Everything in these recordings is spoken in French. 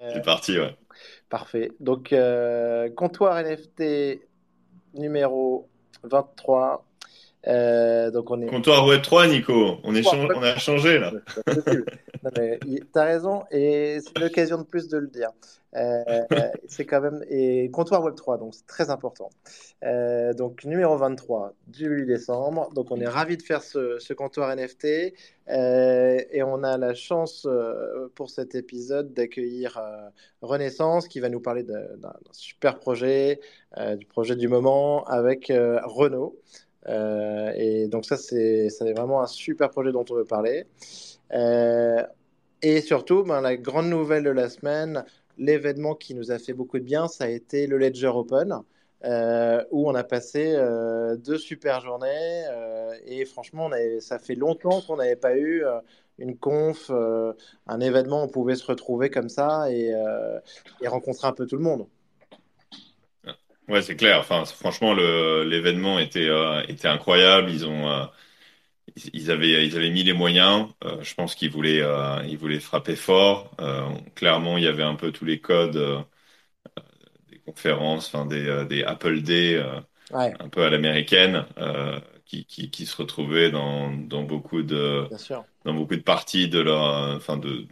C'est parti, ouais. Parfait. Donc, euh, comptoir NFT numéro 23. Euh, donc on est... Comptoir Web 3, Nico. On, est on a changé là. T'as raison, et c'est l'occasion de plus de le dire. Euh, c'est quand même. Et comptoir Web 3, donc c'est très important. Euh, donc numéro 23 du 8 décembre. Donc on est ravi de faire ce, ce comptoir NFT. Euh, et on a la chance pour cet épisode d'accueillir Renaissance qui va nous parler d'un super projet, du projet du moment avec Renault. Euh, et donc ça, c'est vraiment un super projet dont on veut parler. Euh, et surtout, ben, la grande nouvelle de la semaine, l'événement qui nous a fait beaucoup de bien, ça a été le Ledger Open. Euh, où on a passé deux super journées et franchement, on ça fait longtemps qu'on n'avait pas eu une conf, un événement où on pouvait se retrouver comme ça et rencontrer un peu tout le monde. Ouais, c'est clair. Enfin, franchement, l'événement était, euh, était incroyable. Ils ont, euh, ils, avaient, ils avaient mis les moyens. Euh, je pense qu'ils voulaient, ils voulaient frapper fort. clairement, il y avait un peu tous les codes des conférences, enfin des, des Apple Day, un peu à l'américaine qui, qui, qui, se retrouvaient dans, dans, beaucoup de, dans beaucoup de parties de, leur, enfin de,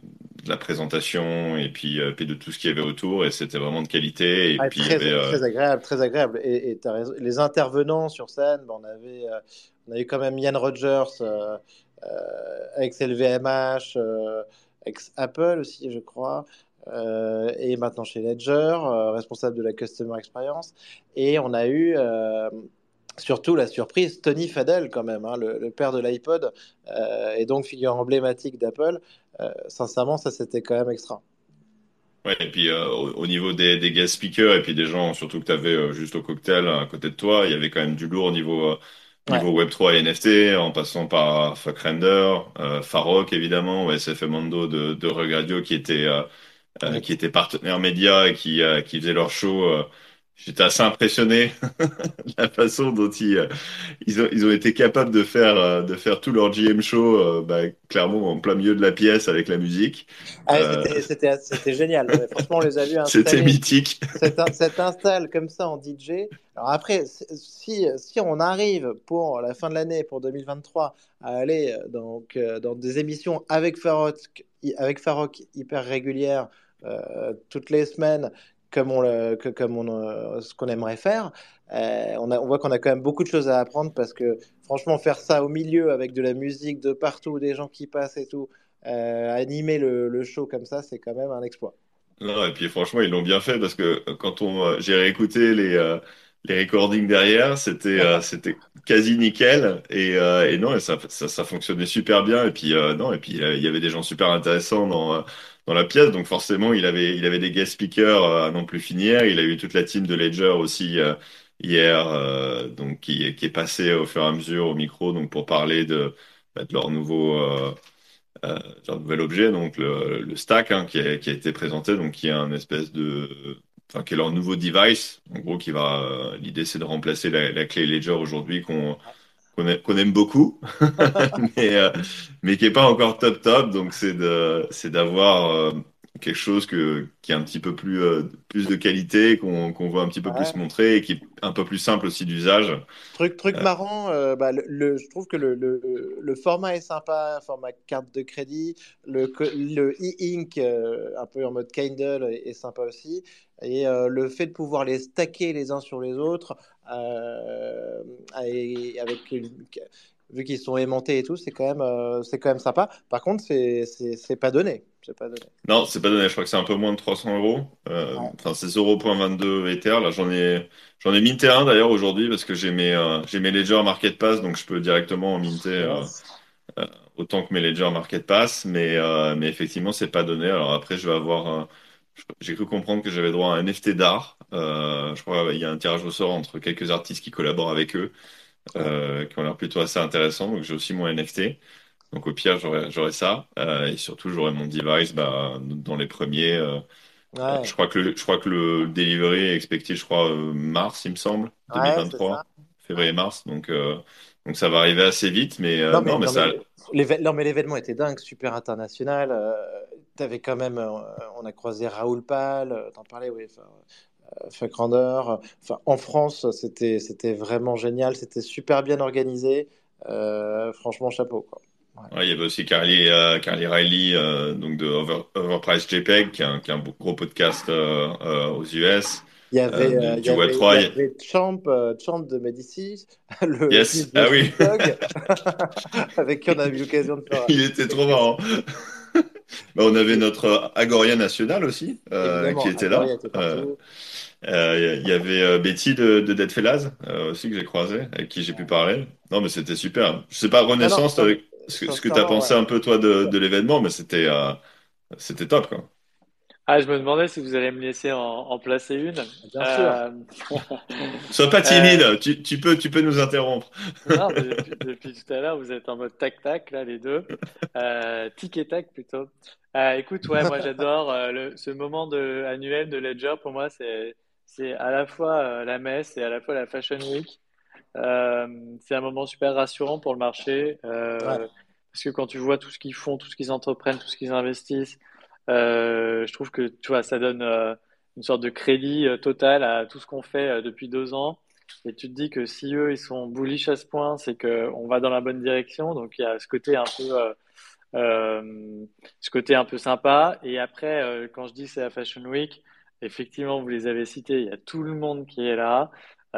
de la présentation et puis, euh, puis, de tout ce qu'il y avait autour. Et c'était vraiment de qualité. Et ah, puis, très, avait, euh, très, agréable, très agréable. Et, et as raison. Les intervenants sur scène, ben, on, avait, euh, on avait quand même Ian Rogers, ex-LVMH, ex-Apple aussi, je crois. et maintenant chez Ledger, responsable de la Customer Experience. Et on a eu Surtout la surprise, Tony Fadell quand même, hein, le, père de l'iPod, euh, et donc figure emblématique d'Apple. Euh, sincèrement, ça c'était quand même extra. Ouais, et puis euh, au, niveau des, des, guest speakers et puis des gens surtout que tu avais juste au cocktail à côté de toi, il y avait quand même du lourd au niveau, niveau Web3 et NFT, en passant par Fuck Render, Farok évidemment, SFM Mando de, de Regradio qui était, qui était partenaire média et qui, qui faisait leur show J'étais assez impressionné de la façon dont ils, euh, ils, ont, ils ont été capables de faire, euh, de faire tout leur GM show euh, bah, clairement en plein milieu de la pièce avec la musique. Ah, C'était génial. Franchement, on les a vus C'était mythique. Cette install comme ça en DJ. Alors après, si, si on arrive pour la fin de l'année, pour 2023, à aller donc, dans des émissions avec Farok, avec Farok hyper régulières, toutes les semaines, comme on, le, que, comme on euh, ce qu'on aimerait faire. Euh, on, a, on, voit qu'on a quand même beaucoup de choses à apprendre parce que franchement, faire ça au milieu avec de la musique de partout, des gens qui passent et tout, euh, animer le, le, show comme ça, c'est quand même un exploit. Non, et puis franchement, ils l'ont bien fait parce que quand on j'ai réécouté les, les recordings derrière, c'était c'était quasi nickel et, et non, et ça, ça, ça, fonctionnait super bien et puis non, et puis il y avait des gens super intéressants dans dans la pièce. Donc forcément, il avait, il avait des guest speakers euh, à non plus finir. Il a eu toute la team de Ledger aussi euh, hier, euh, donc qui, est passé au fur et à mesure au micro, donc pour parler de, bah, de leur nouveau nouvel objet, donc le, le stack hein, qui, a, qui, a, été présenté, donc qui est un espèce de Enfin, qui est leur nouveau device, en gros, qui va. L'idée, c'est de remplacer la, la clé Ledger aujourd'hui qu'on qu'on aime, beaucoup, mais, euh, mais qui n'est pas encore top top. Donc, c'est d'avoir euh, quelque chose que, qui est un petit peu plus, euh, plus de qualité, qu'on voit un petit peu plus montrer et qui est un peu plus simple aussi d'usage. Truc, truc marrant, bah, le, je trouve que le, format est sympa, format carte de crédit. Le e-ink, un peu en mode Kindle, est, est sympa aussi. Et le fait de pouvoir les stacker les uns sur les autres, euh, avec vu qu'ils sont aimantés et tout, c'est quand même euh, c'est quand même sympa. Par contre, c'est c'est pas donné. Pas donné. Non, c'est pas donné. Je crois que c'est un peu moins de 300 euros. Euh, enfin, c'est 0.22 Ether. Là, j'en ai j'en ai minté un d'ailleurs aujourd'hui parce que j'ai mes j'ai mes Ledger Market Pass, donc je peux directement minter autant que mes Ledger Market Pass. Mais mais effectivement, c'est pas donné. Alors après, je vais avoir j'ai cru comprendre que j'avais droit à un NFT d'art. Euh, je crois qu'il y a un tirage au sort entre quelques artistes qui collaborent avec eux, euh, qui ont l'air plutôt assez intéressants. Donc j'ai aussi mon NFT. Donc au pire, j'aurai ça. Euh, et surtout, j'aurai mon device bah, dans les premiers. Je, crois que le, je crois que le delivery est expecté, je crois, mars, il me semble, 2023, février-mars. Donc, donc ça va arriver assez vite. Mais non, mais, ça... mais l'événement était dingue, super international avais quand même, euh, on a croisé Raoul Pal, euh, t'en parlais, oui, enfin, euh, Fuck Render. Enfin, en France, c'était, c'était vraiment génial, c'était super bien organisé. Euh, franchement, chapeau, quoi. Ouais. Ouais, il y avait aussi Carly, euh, Carly Riley euh, donc de Over, Overpriced JPEG, qui est un, qui est un gros podcast aux US, Il y avait, euh, du, il y du avait, il y Web3. Il avait Champ, Champ de Médicis, le Yes, ah oui, Dogg, avec qui on a eu l'occasion de faire il était trop marrant. Bah, on avait notre Agoria national aussi, euh, qui était là. était Euh, euh, Il y avait Betty de, de Dead Fellas aussi que j'ai croisé, avec qui j'ai pu parler. Non, mais c'était super. Je sais pas, Renaissance, ce que, ce que tu as ouais. pensé un peu toi de, de l'événement, mais c'était c'était top, quoi. Ah, je me demandais si vous allez me laisser en, en placer une. Bien sûr. Euh, Sois pas euh, timide, tu, tu peux, tu peux nous interrompre. non, mais depuis, depuis tout à l'heure, vous êtes en mode tac-tac, là, les deux. Euh, tic et tac, plutôt. Euh, écoute, ouais, moi, j'adore euh, ce moment de, annuel de Ledger. Pour moi, c'est, c'est à la fois euh, la messe et à la fois la Fashion Week. Euh, c'est un moment super rassurant pour le marché. Euh, Ouais, parce que quand tu vois tout ce qu'ils font, tout ce qu'ils entreprennent, tout ce qu'ils investissent, euh, je trouve que tu vois, ça donne euh, une sorte de crédit euh, total à tout ce qu'on fait euh, depuis deux ans. Et tu te dis que si eux, ils sont bullish à ce point, c'est que on va dans la bonne direction. Donc il y a ce côté un peu, euh, euh, ce côté un peu sympa. Et après, euh, quand je dis c'est la Fashion Week, effectivement, vous les avez cités, il y a tout le monde qui est là.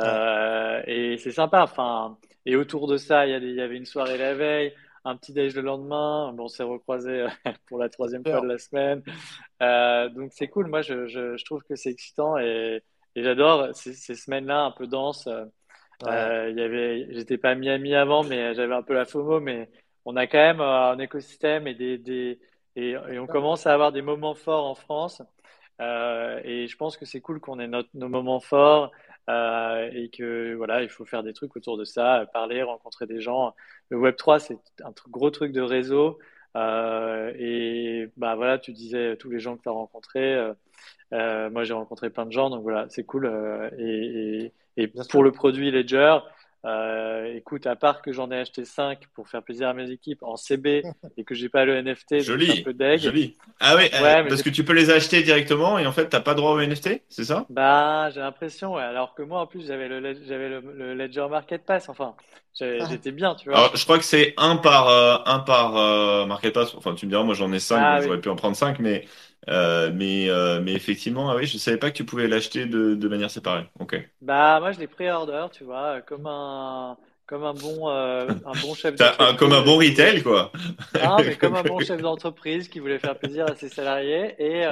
ouais, Euh, et c'est sympa. Enfin, et autour de ça, il y avait une soirée la veille, un petit déj le lendemain. Bon, on s'est recroisés pour la troisième fois de la semaine. Euh, donc c'est cool. Moi, je, je, je trouve que c'est excitant et, et j'adore ces, ces semaines-là un peu denses. Ouais, Euh, y avait, j'étais pas à Miami avant, mais j'avais un peu la FOMO. Mais on a quand même euh, un écosystème et des, des et, et on commence à avoir des moments forts en France. Euh, et je pense que c'est cool qu'on ait notre, nos moments forts euh, et que voilà, il faut faire des trucs autour de ça, parler, rencontrer des gens. Le Web3, c'est un gros truc de réseau. Euh, et bah voilà, tu disais tous les gens que tu as rencontrés. Euh, moi, j'ai rencontré plein de gens, donc voilà, c'est cool. Et, et, pour le produit Ledger, euh, écoute, à part que j'en ai acheté 5 pour faire plaisir à mes équipes en CB et que j'ai pas le NFT, donc suis un Joli, peu deg. joli. Ah oui, euh, Ouais, mais parce que tu peux les acheter directement et en fait, t'as pas droit au NFT, c'est ça? Bah, j'ai l'impression, ouais. Alors que moi, en plus, j'avais le, Led- j'avais le, le Ledger Market Pass. Enfin, j'ai- j'étais bien, tu vois. Alors, je crois que c'est un par euh, un par euh, Market Pass. Enfin, tu me diras, moi j'en ai cinq, Ah donc oui. j'aurais pu en prendre cinq, mais euh, mais euh, mais effectivement, ah oui, je savais pas que tu pouvais l'acheter de, de manière séparée. Ok. Bah, moi, je l'ai pré-order, tu vois, comme un, comme un bon, euh, un bon chef un, comme un d'entreprise bon retail, quoi. non, mais comme un bon chef d'entreprise qui voulait faire plaisir à ses salariés. Et,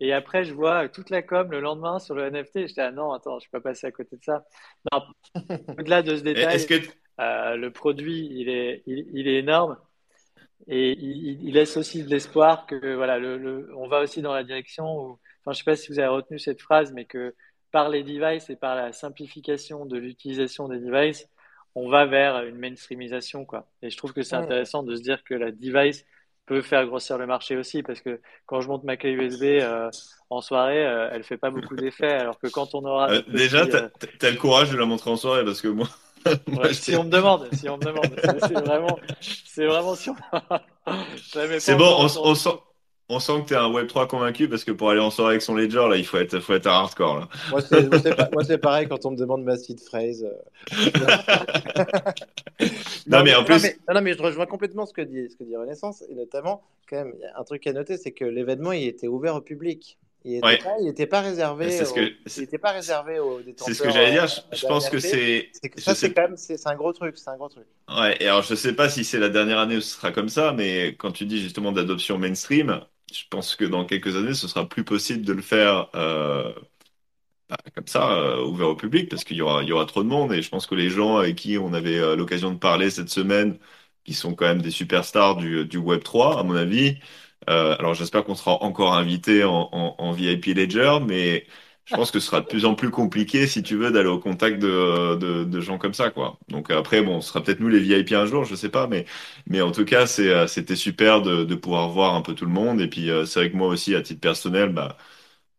et après, je vois toute la com le lendemain sur le NFT. J'étais, ah non, attends, je suis pas passé à côté de ça. Non, au-delà de ce Est-ce détail, que le produit, il est, il, il est énorme. Et il, il laisse aussi de l'espoir que voilà, le, le- on va aussi dans la direction où, enfin, je sais pas si vous avez retenu cette phrase, mais que par les devices et par la simplification de l'utilisation des devices, on va vers une mainstreamisation, quoi. Et je trouve que c'est intéressant de se dire que la device peut faire grossir le marché aussi, parce que quand je monte ma clé USB euh, en soirée, euh, elle fait pas beaucoup d'effet, alors que quand on aura euh, déjà euh, t'as le courage de la montrer en soirée parce que moi, moi ouais, si on me demande, si on me demande, c'est vraiment, c'est vraiment pas c'est bon, on, sent on sent que t'es un Web 3 convaincu parce que pour aller en soirée avec son Ledger là, il faut être faut être un hardcore là. Moi, c'est pareil quand on me demande ma seed phrase. euh. Non Non, mais en non, mais, plus, non, non, mais je rejoins complètement ce que dit, ce que dit Renaissance. Et notamment, quand même, il y a un truc à noter, c'est que l'événement, il était ouvert au public. Il n'était ouais, pas, réservé c'est ce aux, que il était pas réservé aux c'est ce que détenteurs j'allais euh, dire. Je, je d'un pense que c'est ça, c'est quand même, c'est un gros truc. C'est un gros truc. Ouais, et alors je sais pas si c'est la dernière année où ce sera comme ça, mais quand tu dis justement d'adoption mainstream, je pense que dans quelques années, ce sera plus possible de le faire euh, bah, comme ça, euh, ouvert au public, parce qu'il y aura, il y aura trop de monde, et je pense que les gens avec qui on avait euh, l'occasion de parler cette semaine, qui sont quand même des superstars du, du Web 3, à mon avis, euh, alors j'espère qu'on sera encore invité en, VIP Ledger, mais je pense que ce sera de plus en plus compliqué, si tu veux, d'aller au contact de, gens comme ça, quoi. Donc après, bon, ce sera peut-être nous les VIP un jour, je sais pas, mais, en tout cas, euh, c'était super de, pouvoir voir un peu tout le monde, et puis euh, c'est vrai que moi aussi, à titre personnel, bah,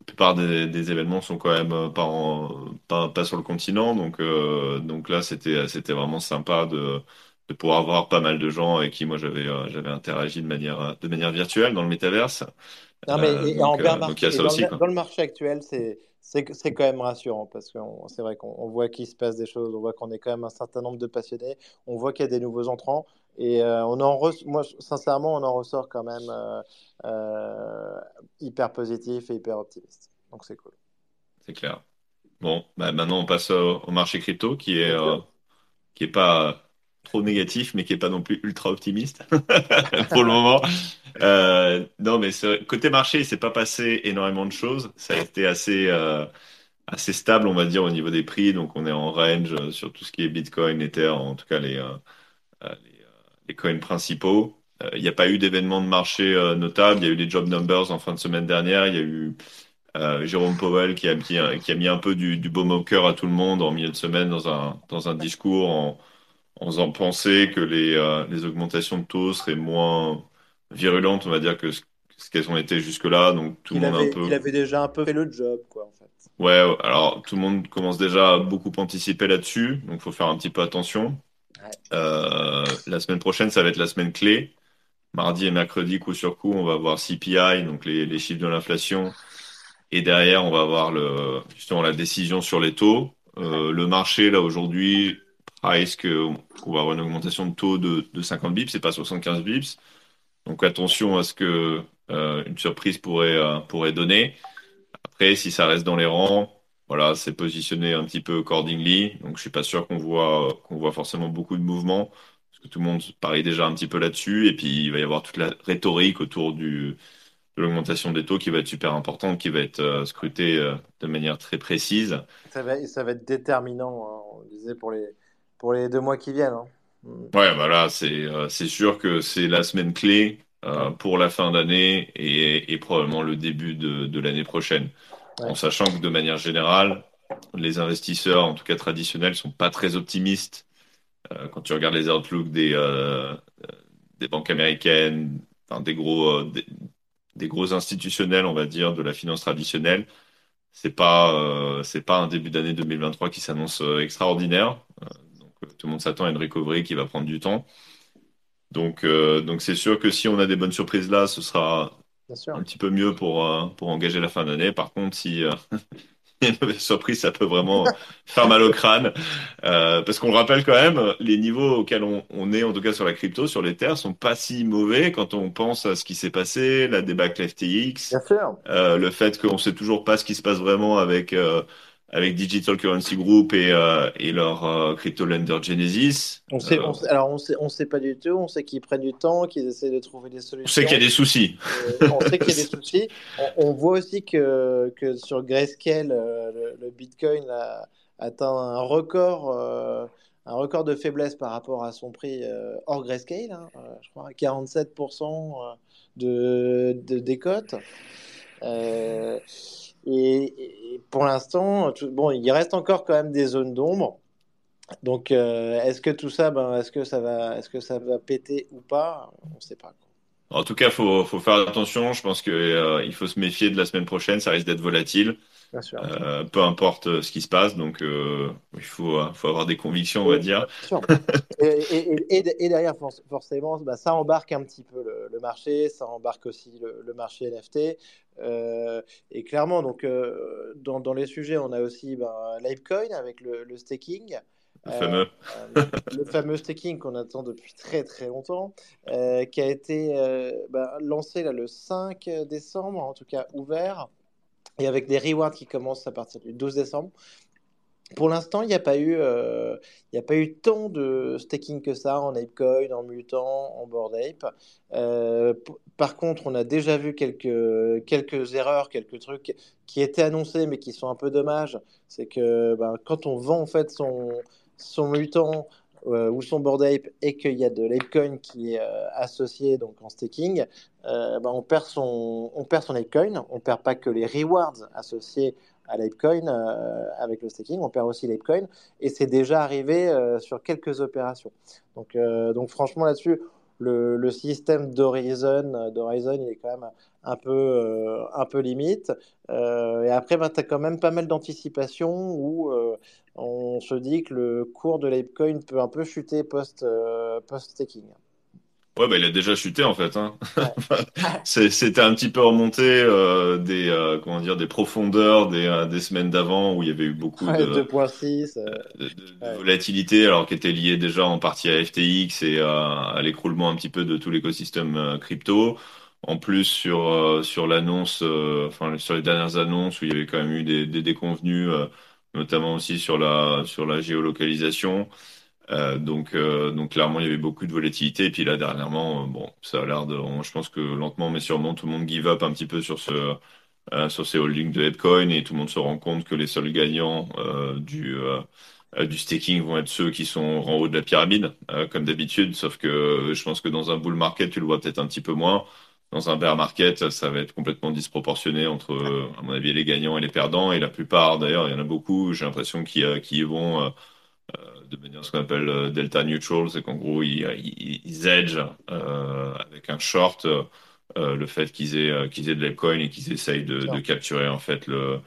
la plupart des, des événements sont quand même pas, sur le continent, donc, là, c'était vraiment sympa de, de pouvoir voir pas mal de gens avec qui moi j'avais j'avais interagi de manière, de manière virtuelle dans le métaverse. Non, mais donc, dans, le marché actuel, c'est c'est quand même rassurant parce que c'est vrai qu'on voit qu'il se passe des choses, on voit qu'on est quand même un certain nombre de passionnés, on voit qu'il y a des nouveaux entrants et euh, on en moi sincèrement on en ressort quand même euh, euh, hyper positif et hyper optimiste. Donc c'est cool. C'est clair. Bon, bah, maintenant on passe au, marché crypto qui est qui est pas trop négatif mais qui est pas non plus ultra optimiste pour le moment. Euh, non, mais côté marché, il s'est pas passé énormément de choses. Ça a été assez, euh, assez stable, on va dire, au niveau des prix. Donc, on est en range euh, sur tout ce qui est Bitcoin, Ether, en tout cas les, euh, euh, les, les, coins principaux. Il n'y a pas eu d'événements de marché notables. Il y a eu des job numbers en fin de semaine dernière. Il y a eu Jérôme Powell qui a mis un peu du, du baume au cœur à tout le monde en milieu de semaine dans un, dans un discours en, en faisant penser que les, les augmentations de taux seraient moins virulente, on va dire, que ce, qu'elles ont été jusque-là. Donc tout le monde avait, un peu. Il avait déjà un peu fait le job, quoi, en fait. Ouais, alors tout le monde commence déjà à beaucoup anticiper là-dessus, donc il faut faire un petit peu attention. Euh, la semaine prochaine, ça va être la semaine clé. Mardi et mercredi, coup sur coup, on va voir CPI, donc les, les chiffres de l'inflation. Et derrière, on va avoir le, justement la décision sur les taux. Euh, le marché, là, aujourd'hui, price qu'on va avoir une augmentation de taux de, de 50 bips, c'est pas 75 bips. Donc attention à ce que euh, une surprise pourrait, euh, pourrait donner. Après, si ça reste dans les rangs, voilà, c'est positionné un petit peu accordingly. Donc je suis pas sûr qu'on voit qu'on voit forcément beaucoup de mouvements parce que tout le monde parie déjà un petit peu là-dessus. Et puis il va y avoir toute la rhétorique autour de l'augmentation des taux qui va être super importante, qui va être euh, scrutée de manière très précise. Ça va, ça va être déterminant, hein, on disait pour les pour les deux mois qui viennent. Hein. Ouais, voilà, c'est euh, c'est sûr que c'est la semaine clé euh, pour la fin d'année et, et, probablement le début de, de l'année prochaine. En sachant que de manière générale, les investisseurs, en tout cas traditionnels, sont pas très optimistes. Euh, quand tu regardes les outlooks des, euh, des banques américaines, enfin, des gros des, des, gros institutionnels, on va dire, de la finance traditionnelle, c'est pas c'est pas un début d'année 2023 qui s'annonce extraordinaire tout le monde s'attend à une recovery qui va prendre du temps. Donc, euh, donc c'est sûr que si on a des bonnes surprises là, ce sera un petit peu mieux pour, euh, pour engager la fin d'année. Par contre, si euh, il y a une mauvaise surprise, ça peut vraiment faire mal au crâne. parce qu'on rappelle quand même, les niveaux auxquels on, est, en tout cas sur la crypto, sur les terres, sont pas si mauvais quand on pense à ce qui s'est passé, la débâcle FTX, le fait qu'on sait toujours pas ce qui se passe vraiment avec avec Digital Currency Group et, euh, et leur euh, crypto lender Genesis. On sait, on sait, alors on sait, on sait pas du tout, on sait qu'ils prennent du temps, qu'ils essaient de trouver des solutions. On sait qu'il y a des soucis. Euh, on sait qu'il y a des soucis. On, voit aussi que, que sur Grayscale, le, le, Bitcoin a atteint un record, un record de faiblesse par rapport à son prix hors Grayscale, hein, je crois 47% de, de décote. Et, pour l'instant, bon, il reste encore quand même des zones d'ombre. Donc, euh, est-ce que tout ça, ben, est-ce que ça va, est-ce que ça va péter ou pas? On ne sait pas. En tout cas, faut, faut faire attention. Je pense qu'il euh, faut se méfier de la semaine prochaine. Ça risque d'être volatile. Euh, peu importe euh, ce qui se passe, donc euh, il faut, faut avoir des convictions, on va dire. et, et, derrière, forcément, bah, ça embarque un petit peu le, marché, ça embarque aussi le, marché NFT. et clairement, donc, dans, dans, les sujets, on a aussi bah, Livecoin avec le, staking. Le fameux. le fameux staking qu'on attend depuis très très longtemps, qui a été bah, lancé là, le 5 décembre, en tout cas ouvert et avec des rewards qui commencent à partir du 12 décembre. Pour l'instant, il n'y a pas eu, euh, a pas eu tant de staking que ça en Apecoin, en Mutant, en Bored Ape. Euh, par contre, on a déjà vu quelques, quelques erreurs, quelques trucs qui étaient annoncés, mais qui sont un peu dommages. C'est que ben, quand on vend en fait son, son mutant euh, ou son board ape et qu'il y a de l'apecoin qui est euh, associé donc en staking, euh, bah, on perd son on perd son apecoin. On perd pas que les rewards associés à l'apecoin avec le staking, on perd aussi l'apecoin et c'est déjà arrivé sur quelques opérations. Donc donc franchement là-dessus le, le, système d'Horizon, d'Horizon, il est quand même un peu, un peu limite. et après, bah, tu as quand même pas mal d'anticipation où on se dit que le cours de l'Apecoin peut un peu chuter post, post-staking. Ouais, bah, il a déjà chuté en fait. Hein. Ouais. C'était un petit peu remonté euh, des euh, comment dire des profondeurs des, euh, des semaines d'avant où il y avait eu beaucoup Ouais, de, 2.6. euh, de, de- de ouais. volatilité, alors qui était liée déjà en partie à FTX et à, l'écroulement un petit peu de tout l'écosystème euh, crypto. En plus sur euh, sur l'annonce, euh, enfin sur les dernières annonces où il y avait quand même eu des, des déconvenues, euh, notamment aussi sur la sur la géolocalisation. Donc, donc clairement, il y avait beaucoup de volatilité. Et puis là, dernièrement, bon, ça a l'air de, je pense que lentement, mais sûrement, tout le monde give up un petit peu sur ce, sur ces holdings de Bitcoin et tout le monde se rend compte que les seuls gagnants du, du staking vont être ceux qui sont en haut de la pyramide, comme d'habitude. Sauf que je pense que dans un bull market, tu le vois peut-être un petit peu moins. Dans un bear market, ça va être complètement disproportionné entre, euh, à mon avis, les gagnants et les perdants. Et la plupart, d'ailleurs, il y en a beaucoup, j'ai l'impression, qui, euh, qui y vont. euh, de manière ce qu'on appelle euh, delta neutral, c'est qu'en gros ils, ils, edge euh, avec un short euh, euh, le fait qu'ils aient euh, qu'ils aient de l'alcool et qu'ils essayent de, capturer en fait le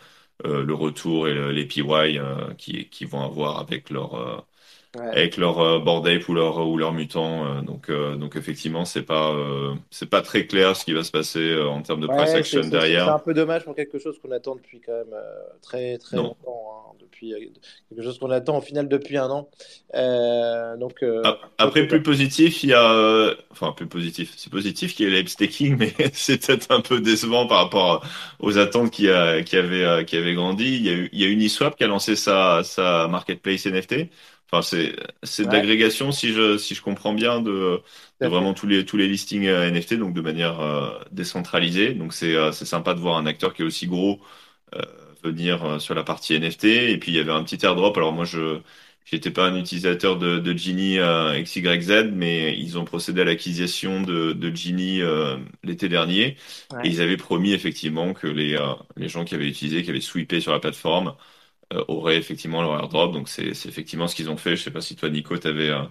euh, le retour et le- les PY euh, qui qui vont avoir avec leur euh, Ouais. avec leur euh, board ape ou leur ou leur mutant. euh, donc euh, donc effectivement c'est pas euh, c'est pas très clair ce qui va se passer en termes de price Ouais, c'est action c'est- c'est un derrière. peu dommage pour quelque chose qu'on attend depuis quand même très très Non. longtemps, hein, depuis quelque chose qu'on attend au final depuis un an. Euh, donc euh, Après, plus positif, il y a, enfin, plus positif, c'est positif qu'il y ait l'ape staking, mais c'est peut-être un peu décevant par rapport aux attentes qui, a, qui avaient, euh, qui avaient grandi. Il y a eu, il y a Uniswap qui a lancé sa, sa marketplace NFT. Enfin, c'est, c'est de ouais, l'agrégation, si je, si je comprends bien, de, de vraiment tous les, tous les listings euh, NFT, donc de manière euh, décentralisée. Donc, c'est, euh, c'est sympa de voir un acteur qui est aussi gros euh, venir euh, sur la partie NFT. Et puis, il y avait un petit airdrop. Alors, moi, je, J'étais pas un utilisateur de, de Genie euh, XYZ, mais ils ont procédé à l'acquisition de, de Genie euh, l'été dernier. Et ils avaient promis effectivement que les, euh, les gens qui avaient utilisé, qui avaient sweepé sur la plateforme, auraient effectivement leur airdrop. Donc c'est effectivement ce qu'ils ont fait. Je sais pas si toi, Nico, euh,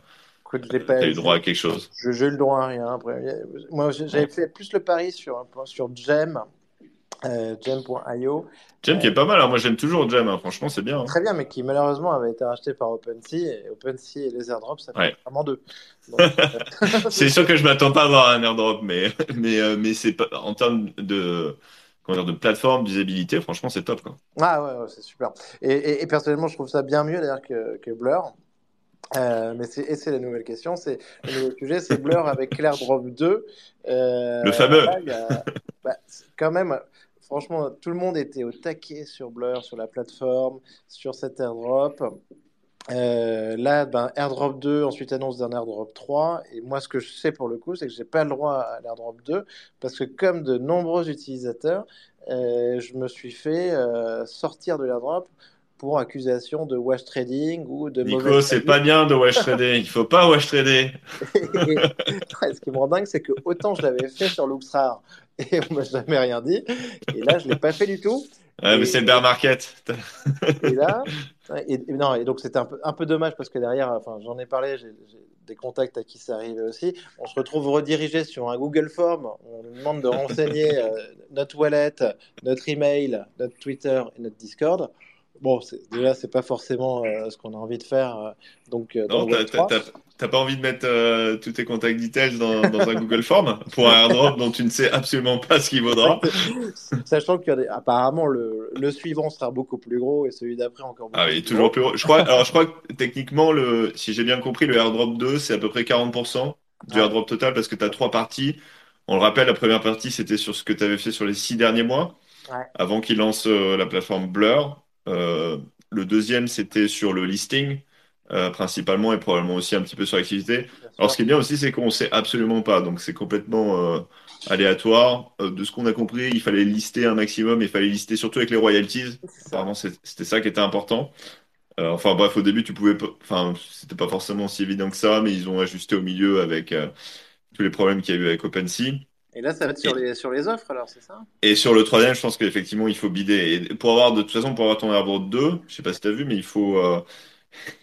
j'ai pas, t'as eu droit à quelque chose. je- j'ai eu le droit à rien. Après, moi, j'avais fait plus le pari sur sur Gem, euh, Gem.io. Gem qui Euh, est pas mal. hein. Moi, j'aime toujours Gem. hein. Franchement, c'est bien. hein. Très bien, mais qui malheureusement avait été racheté par OpenSea et OpenSea et les airdrops, ça fait Ouais. vraiment deux. Euh, C'est sûr que je m'attends pas à avoir un airdrop, mais mais euh, mais c'est pas en termes de comment dire, de plateforme, d'usabilité, franchement, c'est top quoi. Ah ouais, ouais, c'est super. Et, et- et personnellement, je trouve ça bien mieux d'ailleurs que, que Blur. Euh, mais c'est, et c'est la nouvelle question, c'est le nouveau sujet, c'est Blur avec l'AirDrop 2. Euh, Le fameux. là, il y a- bah, quand même, franchement, tout le monde était au taquet sur Blur, sur la plateforme, sur cet AirDrop. Euh, là, ben, AirDrop 2, ensuite annonce d'un AirDrop 3. Et moi, ce que je sais pour le coup, c'est que j'ai pas le droit à l'AirDrop 2 parce que, comme de nombreux utilisateurs, euh, je me suis fait euh, sortir de l'AirDrop pour accusation de wash trading ou de Nico, c'est trading. pas bien de wash trader. Il faut pas wash trader. Ce qui me rend dingue, c'est que autant je l'avais fait sur Luxrar et on m'a jamais rien dit, et là, je l'ai pas fait du tout. Ouais, mais c'est le bear market. et là, et, non, et donc c'était un peu, un peu dommage parce que derrière, enfin, j'en ai parlé, j'ai des contacts à qui ça arrivait aussi. On se retrouve redirigé sur un Google Form. On nous demande de renseigner euh, notre wallet, notre email, notre Twitter et notre Discord. Bon, déjà, c'est pas forcément euh, ce qu'on a envie de faire euh, donc, euh, Non, t'as Web t'as- 3. t'as- t'as pas envie de mettre euh, tous tes contacts details dans, dans un Google Form pour un airdrop dont tu ne sais absolument pas ce qu'il vaudra. Sachant qu'apparemment, le, le suivant sera beaucoup plus gros et celui d'après encore beaucoup Ah oui, plus toujours gros. plus haut. Je crois, alors je crois que techniquement, le, si j'ai bien compris, le airdrop 2, c'est à peu près 40% du Ouais. airdrop total parce que tu as trois parties. On le rappelle, la première partie, c'était sur ce que tu avais fait sur les six derniers mois, Ouais. avant qu'ils lancent euh, la plateforme Blur. Euh, le deuxième, c'était sur le listing, euh, principalement, et probablement aussi un petit peu sur l'activité. Alors, ce qui est bien aussi, c'est qu'on sait absolument pas. Donc, c'est complètement euh, aléatoire. De ce qu'on a compris, il fallait lister un maximum, il fallait lister surtout avec les royalties. Apparemment, c'était ça qui était important. Euh, enfin, bref, au début, tu pouvais pas, enfin, c'était pas forcément si évident que ça, mais ils ont ajusté au milieu avec euh, tous les problèmes qu'il y a eu avec OpenSea. Et là, ça va être sur les, sur les offres alors, c'est ça? Et sur le troisième, je pense qu'effectivement, il faut bider. Et pour avoir, de toute façon, pour avoir ton airdrop 2, je sais pas si tu as vu, mais il faut, euh,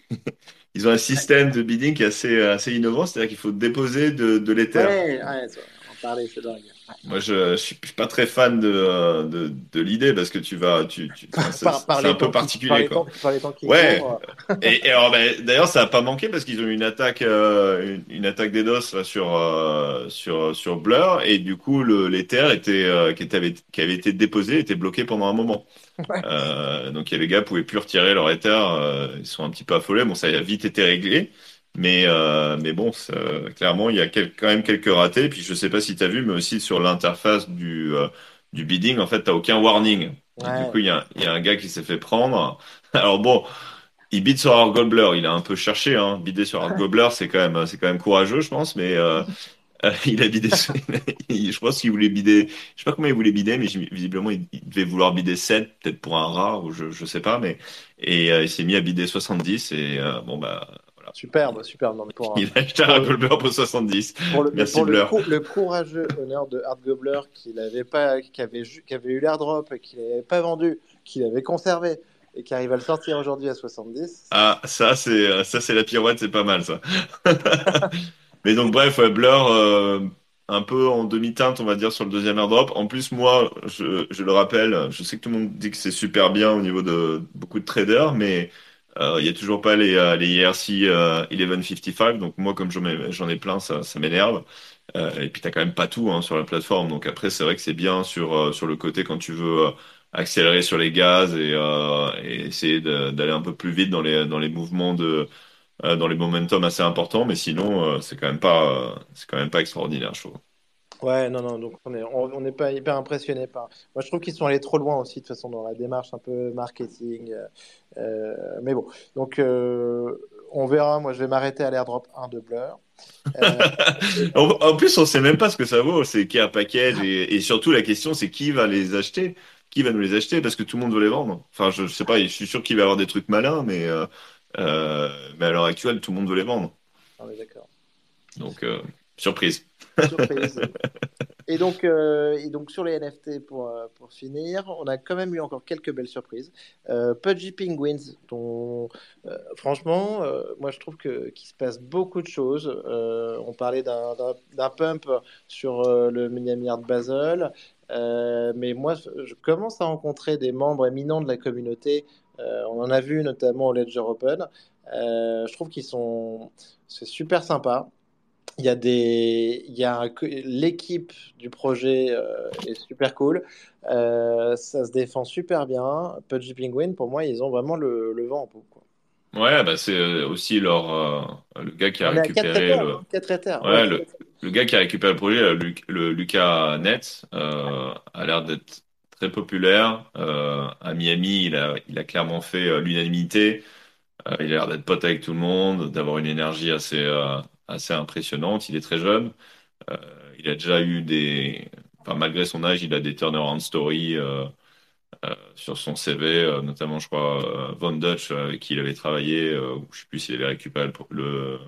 ils ont un système de bidding qui est assez, assez innovant, c'est-à-dire qu'il faut déposer de, de l'Ether. Ouais, ouais, on en parlait, c'est dingue. Moi, je, je suis pas très fan de, euh, de, de l'idée parce que tu vas, tu, tu, enfin, c'est un peu temps qui, par particulier, les temps, quoi. par les temps qui Ouais. courent. Et, et alors, ben, d'ailleurs, ça a pas manqué parce qu'ils ont eu une attaque, euh, une, une attaque DDoS là, sur, euh, sur, sur Blur et du coup, le, euh, qui était, avait, qui avait été déposé était bloqué pendant un moment. Ouais. Euh, donc, les gars pouvaient plus retirer leur Ether. euh, ils sont un petit peu affolés. Bon, ça a vite été réglé. Mais, euh, mais bon, clairement, il y a quel- quand même quelques ratés. Puis je sais pas si tu as vu, mais aussi sur l'interface du, euh, du bidding, en fait, t'as aucun warning. Du coup, il y a, il y a un gars qui s'est fait prendre. Alors bon, il bide sur Art Gobbler. Il a un peu cherché, hein. Bider sur Art Gobbler, c'est quand même, quand même courageux, je pense. Mais euh, il a bidé. Je pense qu'il voulait bider. Je sais pas comment il voulait bider, mais visiblement, il, devait vouloir bider 7, peut-être pour un rare, ou je, je sais pas. Mais et il s'est mis à bider 70 et bon bah. Superbe, superbe. Non, mais pour, un- Il a acheté un le, Goldberg pour 70. pour le, Merci pour le, Blur. cou- le courageux honneur de Art Gobbler qu'il avait pas, qui avait, qui avait eu l'airdrop et qu'il n'avait pas vendu, qu'il avait conservé et qui arrive à le sortir aujourd'hui à 70. Ah, ça c'est ça c'est la pirouette, c'est pas mal ça. Mais donc bref, ouais, Blur euh, un peu en demi-teinte, on va dire, sur le deuxième airdrop. En plus, moi, je, je le rappelle, je sais que tout le monde dit que c'est super bien au niveau de beaucoup de traders, mais il n'y a toujours pas les, euh, les IRC euh, 1155. Donc moi, comme j'en ai, plein, ça, ça m'énerve. Euh, et puis t'as quand même pas tout hein, sur la plateforme. Donc après, c'est vrai que c'est bien sur, euh, sur le côté quand tu veux euh, accélérer sur les gaz et, euh, et essayer d'aller un peu plus vite dans les, dans les mouvements de, euh, dans les momentum assez importants. Mais sinon, euh, c'est quand même pas, euh, c'est quand même pas extraordinaire, je trouve. Ouais, non, non, donc on est, on, on n'est pas hyper impressionné par. Moi, je trouve qu'ils sont allés trop loin aussi, de toute façon, dans la démarche un peu marketing. euh, euh, mais bon, donc euh, on verra. Moi, je vais m'arrêter à l'airdrop 1 de Blur. Euh, En, en plus, on sait même pas ce que ça vaut. C'est qui a package et, et surtout la question, c'est qui va les acheter? Qui va nous les acheter? Parce que tout le monde veut les vendre. Enfin, je, je sais pas. Je suis sûr qu'il va y avoir des trucs malins, mais mais à l'heure actuelle, tout le monde veut les vendre. est d'accord. Donc euh, surprise. Et donc, euh, et donc sur les NFT, pour, euh, pour finir, on a quand même eu encore quelques belles surprises. Euh, Pudgy Penguins, franchement, moi je trouve qu'il se passe beaucoup de choses. On parlait d'un pump sur le Miami Art Basel, mais moi je commence à rencontrer des membres éminents de la communauté. On en a vu notamment au Ledger Open. Je trouve qu'ils sont, c'est super sympa. Il y a des, il y a l'équipe du projet euh, est super cool. Euh, ça se défend super bien. Pudgy Penguin, pour moi, ils ont vraiment le, le vent en poupe, quoi. Ouais, bah c'est euh, aussi leur euh, le gars qui a On est à 4 récupéré le hein, 4 hectares. ouais Ouais, le, le gars qui a récupéré le projet, le, Lu- le Lucas euh, a l'air d'être très populaire. À Miami, il a il a clairement fait l'unanimité. Il a l'air d'être pote avec tout le monde, d'avoir une énergie assez, assez impressionnante. Il est très jeune. Euh, il a déjà eu des, enfin, malgré son âge, il a des turnaround stories euh, euh, sur son CV, euh, notamment, je crois, Von Dutch, avec qui il avait travaillé, euh, ou je sais plus s'il avait récupéré le-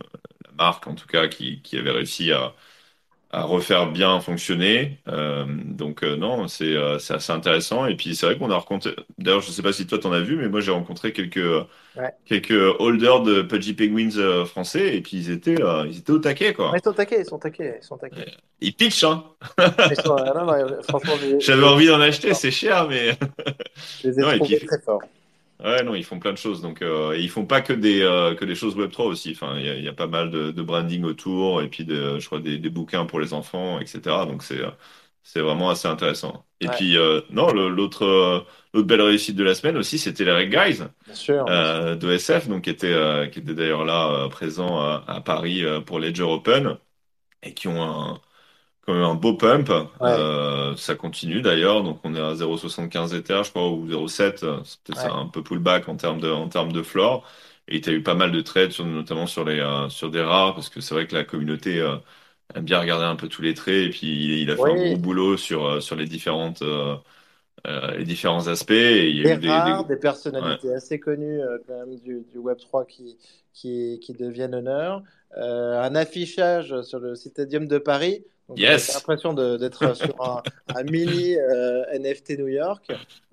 la marque, en tout cas, qui, qui avait réussi à, à refaire bien fonctionner. Euh, donc euh, non, c'est euh, c'est assez intéressant. Et puis c'est vrai qu'on a rencontré. D'ailleurs, je sais pas si toi t'en as vu, mais moi j'ai rencontré quelques Ouais. quelques holders de Pudgy Penguins français et puis ils étaient ils étaient au taquet quoi. Ouais, ils sont taqués, ils sont taqués, ils sont. Ils pitchent hein. Sont- J'avais envie d'en acheter, c'est cher, mais je les ai Non, et trouvés puis- très forts. Ouais non, ils font plein de choses. Donc euh, et ils font pas que des euh, que des choses Web 3 aussi. Enfin, il y a, il y a pas mal de, de branding autour et puis de, je crois des, des bouquins pour les enfants, etc. Donc c'est euh, c'est vraiment assez intéressant. Et Ouais. puis euh, non, le- l'autre euh, l'autre belle réussite de la semaine aussi, c'était les Reg Guys Bien sûr. euh, de SF, donc qui était euh, qui était d'ailleurs là euh, présent à, à Paris euh, pour Ledger Open et qui ont un quand même un beau pump. Euh, ça continue d'ailleurs, donc on est à 0,75 Ether, je crois, ou 0,7. euh, C'est peut-être Ouais. ça, un peu pullback en termes de en termes de floor. Et tu as eu pas mal de trades, sur, notamment sur les euh, sur des rares, parce que c'est vrai que la communauté euh, aime bien regarder un peu tous les traits. Et puis il, il a fait un gros boulot sur sur les différentes les différents aspects. Et il y a Des eu des, rares, des- des personnalités assez connues quand même du, du Web3 qui, qui, qui deviennent honneur. Un affichage sur le Citadium de Paris. Donc, Yes. J'ai l'impression d'être sur un, un mini euh, NFT New York.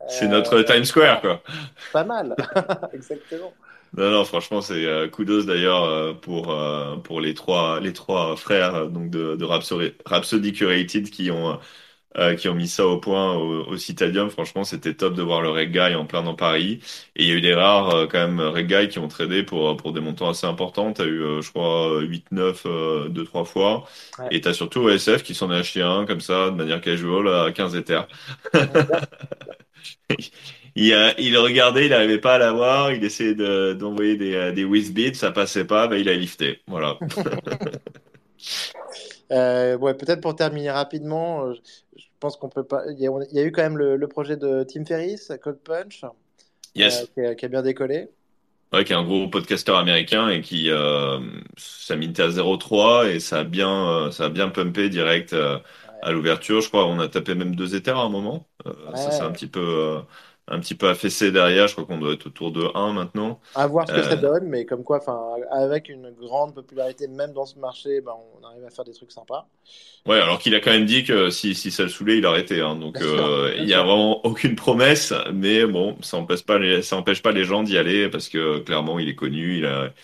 C'est Euh, notre Times Square, quoi. Pas mal, exactement. Non, non, franchement, c'est euh, kudos d'ailleurs euh, pour euh, pour les trois les trois frères euh, donc de, de Rhapsody, Rhapsody Curated qui ont euh, qui ont mis ça au point au, au Citadium. Franchement, c'était top de voir le reggae en plein dans Paris. Et il y a eu des rares euh, quand même reggae qui ont tradé pour pour des montants assez importants. T'as eu euh, je crois 8 9 euh, deux trois fois. Ouais. Et t'as surtout ESF qui s'en a acheté un comme ça de manière casual à 15 Ethers. Il, il regardait, il n'arrivait pas à l'avoir, il essayait de- d'envoyer des, euh, des whiz ça passait pas, bah, il a lifté. Voilà. Euh, ouais, peut-être pour terminer rapidement, euh, pense qu'on peut pas. Il y a, il y a eu quand même le, le projet de Tim Ferriss, Cold Punch, euh, Yes. qui a, qui a bien décollé. Ouais, qui est un gros podcasteur américain et qui, euh, ça mintait à 0,3 et ça a bien, euh, ça a bien pumpé direct à l'ouverture. Je crois on a tapé même deux éthers à un moment. Ça s'est un petit peu, un petit peu affaissé derrière. Je crois qu'on doit être autour de un maintenant. À voir ce que ça Euh, donne, mais comme quoi, avec une grande popularité, même dans ce marché, ben, on arrive à faire des trucs sympas. Ouais, alors qu'il a quand même dit que si, si ça le saoulait, il arrêtait. Hein. Donc, euh, il y a vraiment aucune promesse, mais bon, ça empêche pas les, ça empêche pas les gens d'y aller parce que clairement, il est connu, il a,